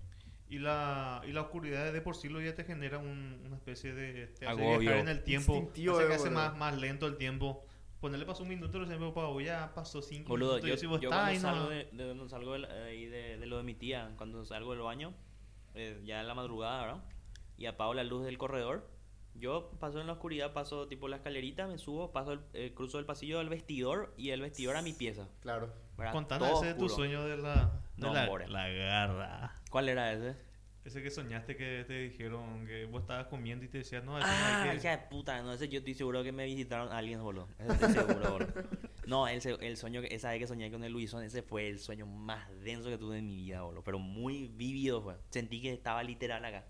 Y la, y la oscuridad de por sí lo ya te genera un- una especie de... Te hace Agobio. viajar en el tiempo. Instintivo, hace que hace más, más lento el tiempo. Ponerle pasó un minuto, siempre pago, ya pasó cinco Boludo, minutos. yo, y si vos yo estás cuando salgo, no- de, de, cuando salgo de, ahí de, de lo de mi tía, cuando salgo del baño, eh, ya en la madrugada, ¿verdad? Y apago la luz del corredor, yo paso en la oscuridad, paso tipo la escalerita, me subo, paso el, eh, cruzo el pasillo del vestidor y el vestidor a mi pieza. Claro. ¿verdad? Contanos Todo ese de tu sueño de la... No, la, more. la garra. ¿Cuál era ese? Ese que soñaste que te dijeron que vos estabas comiendo y te decían, no, aquí no Ah, hay que... hija de puta, no, ese yo estoy seguro que me visitaron aliens, boludo. Ese estoy seguro, boludo. No, el, el sueño, que, esa vez que soñé con el Luisón, ese fue el sueño más denso que tuve en mi vida, boludo. Pero muy vívido fue. Sentí que estaba literal acá.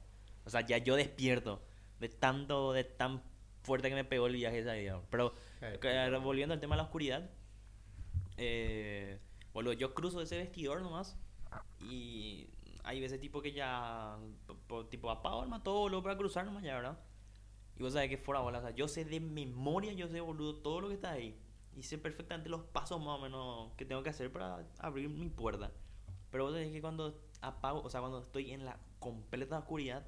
O sea, ya yo despierto de tanto, de tan fuerte que me pegó el viaje ese día. boludo. Pero, volviendo al tema de la oscuridad, eh, boludo, yo cruzo ese vestidor nomás y hay veces tipo que ya, po- po- tipo apago el todo boludo para cruzar nomás ya, ¿verdad? Y vos sabés que fuera bola, o sea, yo sé de memoria, yo sé, boludo, todo lo que está ahí. Y sé perfectamente los pasos más o menos que tengo que hacer para abrir mi puerta. Pero vos sabés que cuando apago, o sea, cuando estoy en la completa oscuridad,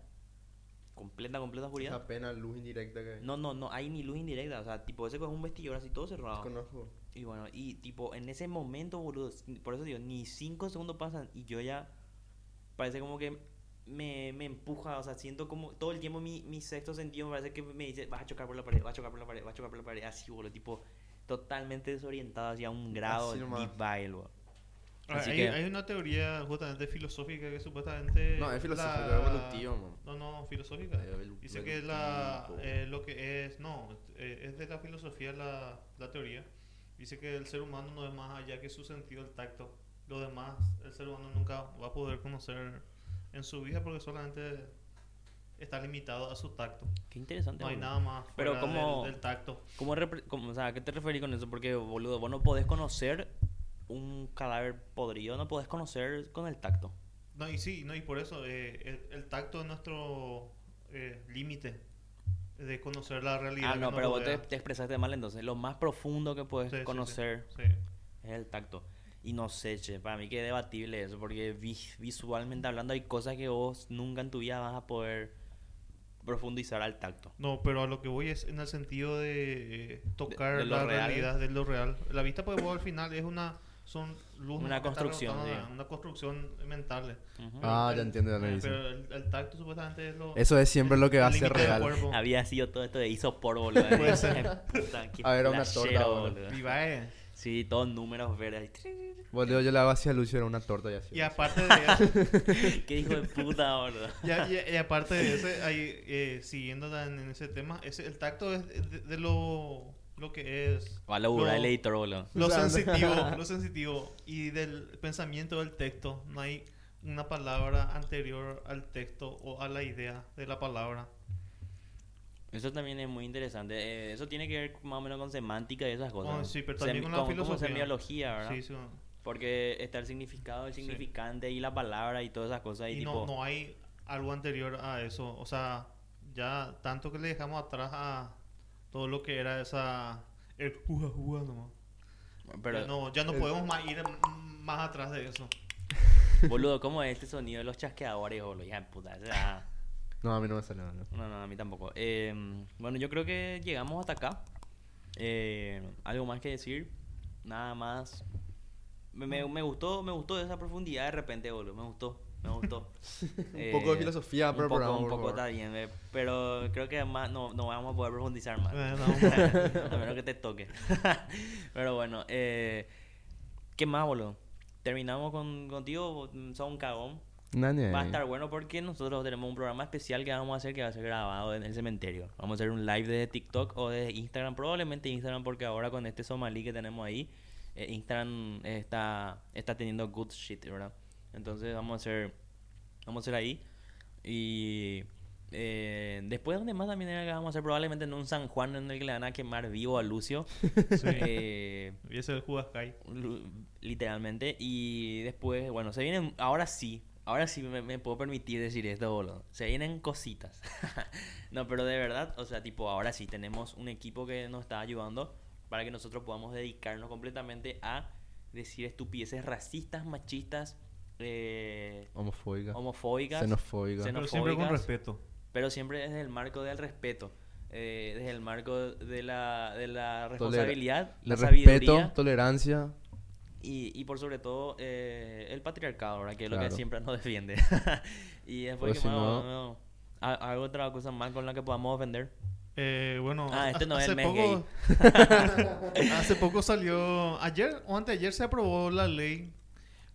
completa, completa oscuridad, Esa pena luz indirecta que hay. no, no, no hay ni luz indirecta, o sea, tipo ese es un vestidor así todo cerrado. Conozco. Y bueno, y tipo, en ese momento, boludo, por eso digo, ni cinco segundos pasan y yo ya parece como que me, me empuja, o sea, siento como todo el tiempo mi, mi sexto sentido me parece que me dice, vas a chocar por la pared, vas a chocar por la pared, vas a chocar por la pared, así, boludo, tipo, totalmente desorientado hacia un grado Así de vibe, boludo. Ah, Así hay, que- hay una teoría justamente filosófica que supuestamente... No, es filosófico, la- es evolutivo, man. No, no, filosófica. Evolu- Dice que la, eh, lo que es... No, eh, es de la filosofía la, la teoría. Dice que el ser humano no es más allá que su sentido del tacto. Lo demás, el ser humano nunca va a poder conocer en su vida porque solamente está limitado a su tacto. Qué interesante. No hay boludo. nada más Pero como- del, del tacto. ¿Cómo, cómo- o sea, ¿a qué te referís con eso? Porque, boludo, vos no podés conocer un cadáver podrido, no podés conocer con el tacto. No, y sí, no, y por eso eh, el, el tacto es nuestro eh, límite de conocer la realidad. Ah, no, pero vos te, expresaste mal entonces. Lo más profundo que puedes Sí, sí, sí, conocer sí. es el tacto. Y no sé, che, para mí que es debatible eso, porque vi- visualmente hablando hay cosas que vos nunca en tu vida vas a poder profundizar al tacto. No, pero a lo que voy es en el sentido de eh, tocar de la real. realidad de lo real. La vista, pues, vos al final es una son luz Una construcción, una construcción mental. Ah, El- ya entiendo, ya eh. Pero el, el tacto supuestamente es lo Eso es siempre lo que va a ser real. Había sido todo esto de isopor, boludo. Puede ser. Puta, qué A ver, una torta, boludo. va, eh. Sí, todos números verdes. Boludo, yo le hago así a Lucio, era una torta y así. Y aparte de eso, Qué hijo de puta, boludo. y, a- y- y aparte de ese, ahí, eh, siguiendo en ese tema, ese, el tacto es de, de lo, lo que es Va a laburar Lo- el editor, boludo. lo O sea, sensitivo, lo sensitivo y del pensamiento del texto. No hay una palabra anterior al texto o a la idea de la palabra. Eso también es muy interesante. Eh, eso tiene que ver más o menos con semántica y esas cosas. Oh, ¿no? sí, pero también con la filosofía. semiología, ¿verdad? Sí, sí. Porque está el significado, el Sí. significante y la palabra y todas esas cosas. Y, Y tipo, no, no hay algo anterior a eso. O sea, ya tanto que le dejamos atrás a todo lo que era esa... El juga juga nomás. pero, ya no, ya no el- podemos más ir más atrás de eso. boludo, ¿cómo es este sonido de los chasqueadores, boludo? Ya, puta. o sea, No, a mí no me sale nada. no, no, a mí tampoco. Eh, bueno, yo creo que llegamos hasta acá. Eh, ¿Algo más que decir? Nada más. Me, me, me gustó, me gustó esa profundidad de repente, boludo. Me gustó, me gustó. Un poco de filosofía un para el poco, Un poco está bien, eh, pero creo que más no, no vamos a poder profundizar más. Eh, a menos que te toque. pero bueno, eh, ¿qué más, boludo? Terminamos con, contigo, son un cagón. Nani. Va a estar bueno porque nosotros tenemos un programa especial que vamos a hacer que va a ser grabado en el cementerio. Vamos a hacer un live desde TikTok o desde Instagram, probablemente Instagram porque ahora con este somalí que tenemos ahí eh, Instagram está, está teniendo good shit, ¿verdad? Entonces vamos a hacer, vamos a hacer ahí. Y eh, después, donde más también era que vamos a hacer? Probablemente en un San Juan en el que le van a quemar vivo a Lucio. Sí. Eh, Y ese es lu- literalmente. Y después, bueno, se vienen, ahora sí, ahora sí me, me puedo permitir decir esto, boludo. Se vienen cositas. no, pero de verdad, o sea, tipo, ahora sí tenemos un equipo que nos está ayudando para que nosotros podamos dedicarnos completamente a decir estupideces racistas, machistas, eh, Homofóbica. homofóbicas. Xenofóbica. Xeno- Pero siempre con Xenofóbicas. respeto. pero siempre desde el marco del respeto. eh, desde el marco de la, de la responsabilidad, Le la respeto, sabiduría tolerancia. y, y por sobre todo eh, el patriarcado, ¿verdad? Que es lo que Claro. siempre nos defiende. y después Pues que si más, no- no, ha- ¿Algo otra cosa más con la que podamos ofender? Eh, bueno, Ah, este no es hace el mes poco, hace poco salió, ayer o anteayer se aprobó la ley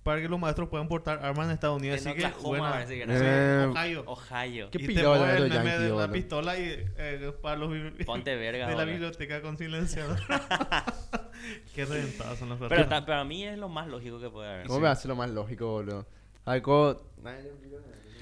para que los maestros puedan portar armas en Estados Unidos. En así que, buena. parece que. Sí, Eh, Ohio. Ohio. ¿Qué y pillado te el el meme yankee, de la pistola y eh, para los Ponte verga, de la biblioteca con silenciador. Qué reventadas son las Pero personas. ta- para mí es lo más lógico que puede haber. ¿Cómo me hace lo más lógico, boludo? Algo...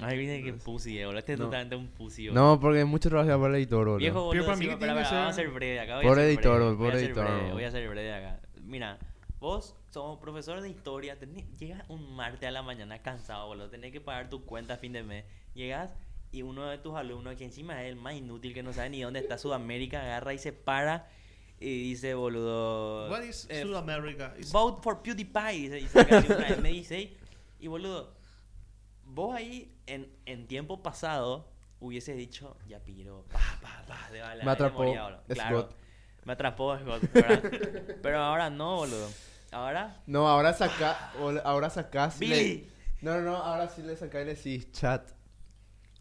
Ay, viste que pussy, eh, boludo. Este es No. totalmente un pussy, boludo. No, porque es mucho trabajo para el editor, boludo. Viejo, Pero boludo, para mí sí, que tiene que espera, vamos a ser- ser breve acá. Voy Por ser editor, por voy a ser editor. Voy a ser breve acá. Mira, vos somos profesor de historia, tenés- llegas un martes a la mañana cansado, boludo. Tenés que pagar tu cuenta a fin de mes. Llegas y uno de tus alumnos, que encima es el más inútil, que no sabe ni dónde está Sudamérica, agarra y se para y dice, boludo. What is eh? Is- Vote for PewDiePie. Dice, y saca así una M16. Y boludo, vos ahí en, en tiempo pasado hubieses dicho, ya piro, pa, pa, pa, de bala, Me atrapó de memoria, boludo. Claro, me atrapó Scott, ¿verdad? Pero ahora no, boludo. Ahora, No, ahora saca... Ahora sacás... y le- Billy. No, no, no, ahora sí le sacás y le decís, chat.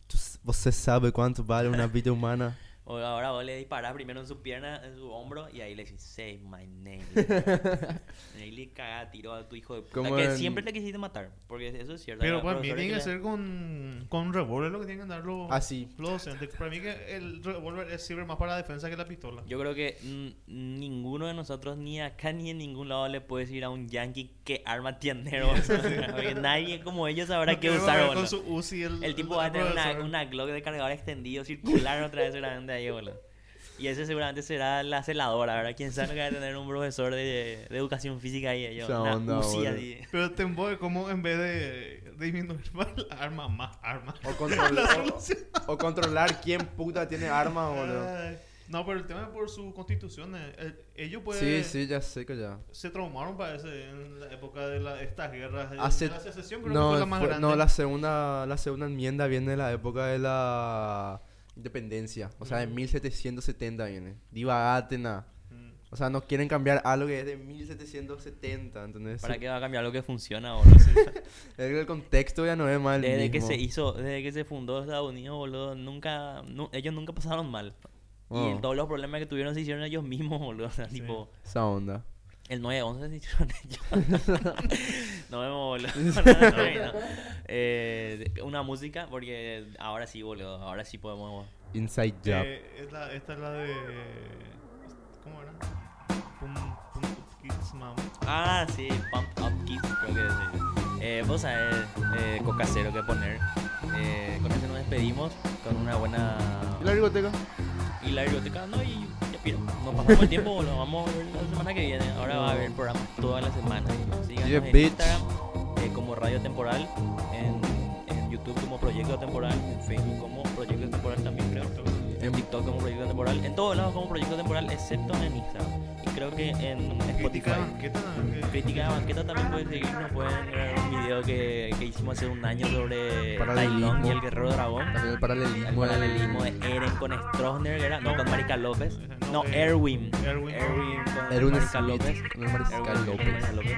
¿tú s- ¿Você sabe cuánto vale una vida humana? O ahora vos le disparás primero en su pierna, en su hombro, y ahí le decís, say my name. y ahí le cagás tiro a tu hijo de puta. Como Que en- siempre le quisiste matar, porque eso es cierto. Pero para mí tiene que ser con, con un revólver lo que tienen que dar los, Ah, sí. los. Para mí que el revólver es- sirve más para defensa que la pistola. Yo creo que ninguno de nosotros, ni acá ni en ningún lado, le puede decir a un yankee qué arma tiene. Porque nadie como ellos sabrá No qué usar. con su Uzi el, El tipo va a tener una, una Glock de cargador extendido circular otra vez seguramente ahí, boludo. Y ese seguramente será la celadora, ¿verdad? Quién sabe que va a tener un profesor de, de educación física ahí. Esa Una onda, así. Pero te embobe como en vez de disminuir más arma, más arma. O, controlar o, o controlar quién puta tiene armas, boludo. No, pero el tema es por su constitución. eh, eh, ellos pueden... Sí, sí, ya sé que ya. Se traumaron, parece, en la época de la, estas guerras. de- Hace- la secesión creo No, que fue la más fue- grande. no, la segunda, la segunda enmienda viene de la época de la independencia. O sea, de Mm. 1770 viene. Divagate, nada. Mm. O sea, no quieren cambiar algo que es de 1770, ¿entendés? ¿Para qué va a cambiar lo que funciona, boludo? El, el contexto ya no es el Desde que se hizo, desde que se fundó Estados Unidos, boludo, nunca, nu- ellos nunca pasaron mal. Y Oh, todos los problemas que tuvieron se hicieron ellos mismos, boludo. O sea, Sí. tipo, Esa onda. El 9-11 se hicieron ellos. no vemos, boludo. No, no, no. Eh, una música, porque ahora sí, boludo. Ahora sí podemos. Inside Job. Eh, es la- esta es la de... ¿Cómo era? Pum, Pum Up Kids, mam. Ah, sí, Pump Up Kids, creo que es. Eh, vos sabés, eh, coca cero que poner. Eh, con eso nos despedimos con una buena. ¿Y la biblioteca? Y la biblioteca, no, y ya piro. Nos pasamos el tiempo, lo vamos a ver la semana que viene. Ahora va a haber programa toda la semana. Síganos Yeah, en bitch. Instagram eh, como Radio Temporal, en, en YouTube como Proyecto Temporal, en Facebook como Proyecto Temporal también creo. En TikTok como Proyecto Temporal, en todos lados como Proyecto Temporal, excepto en Instagram. Creo que en Spotify. Crítica de banqueta. que- Crítica de banqueta también pueden seguirnos, pueden ver un video que, que hicimos hace un año sobre Paralelismo. Tailón y el Guerrero Dragón. También el El paralelismo. paralelismo de Eren con Stroessner, ¿era? No, con Marica López. No, Erwin. Erwin. Erwin con Erwin Marica Smith López. con el Mariscal Erwin con López. Marica López.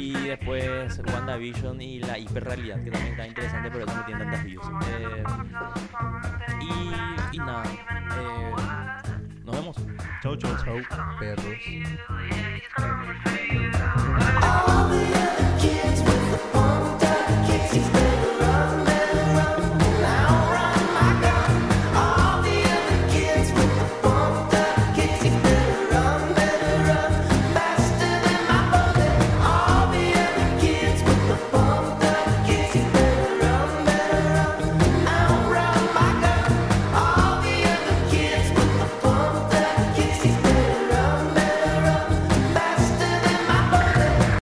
Y después WandaVision y la hiperrealidad, que también está interesante, pero eso no tiene tantas views. Eh, y, y nada. eh, nos vemos. Chau, chau, chau. Perros.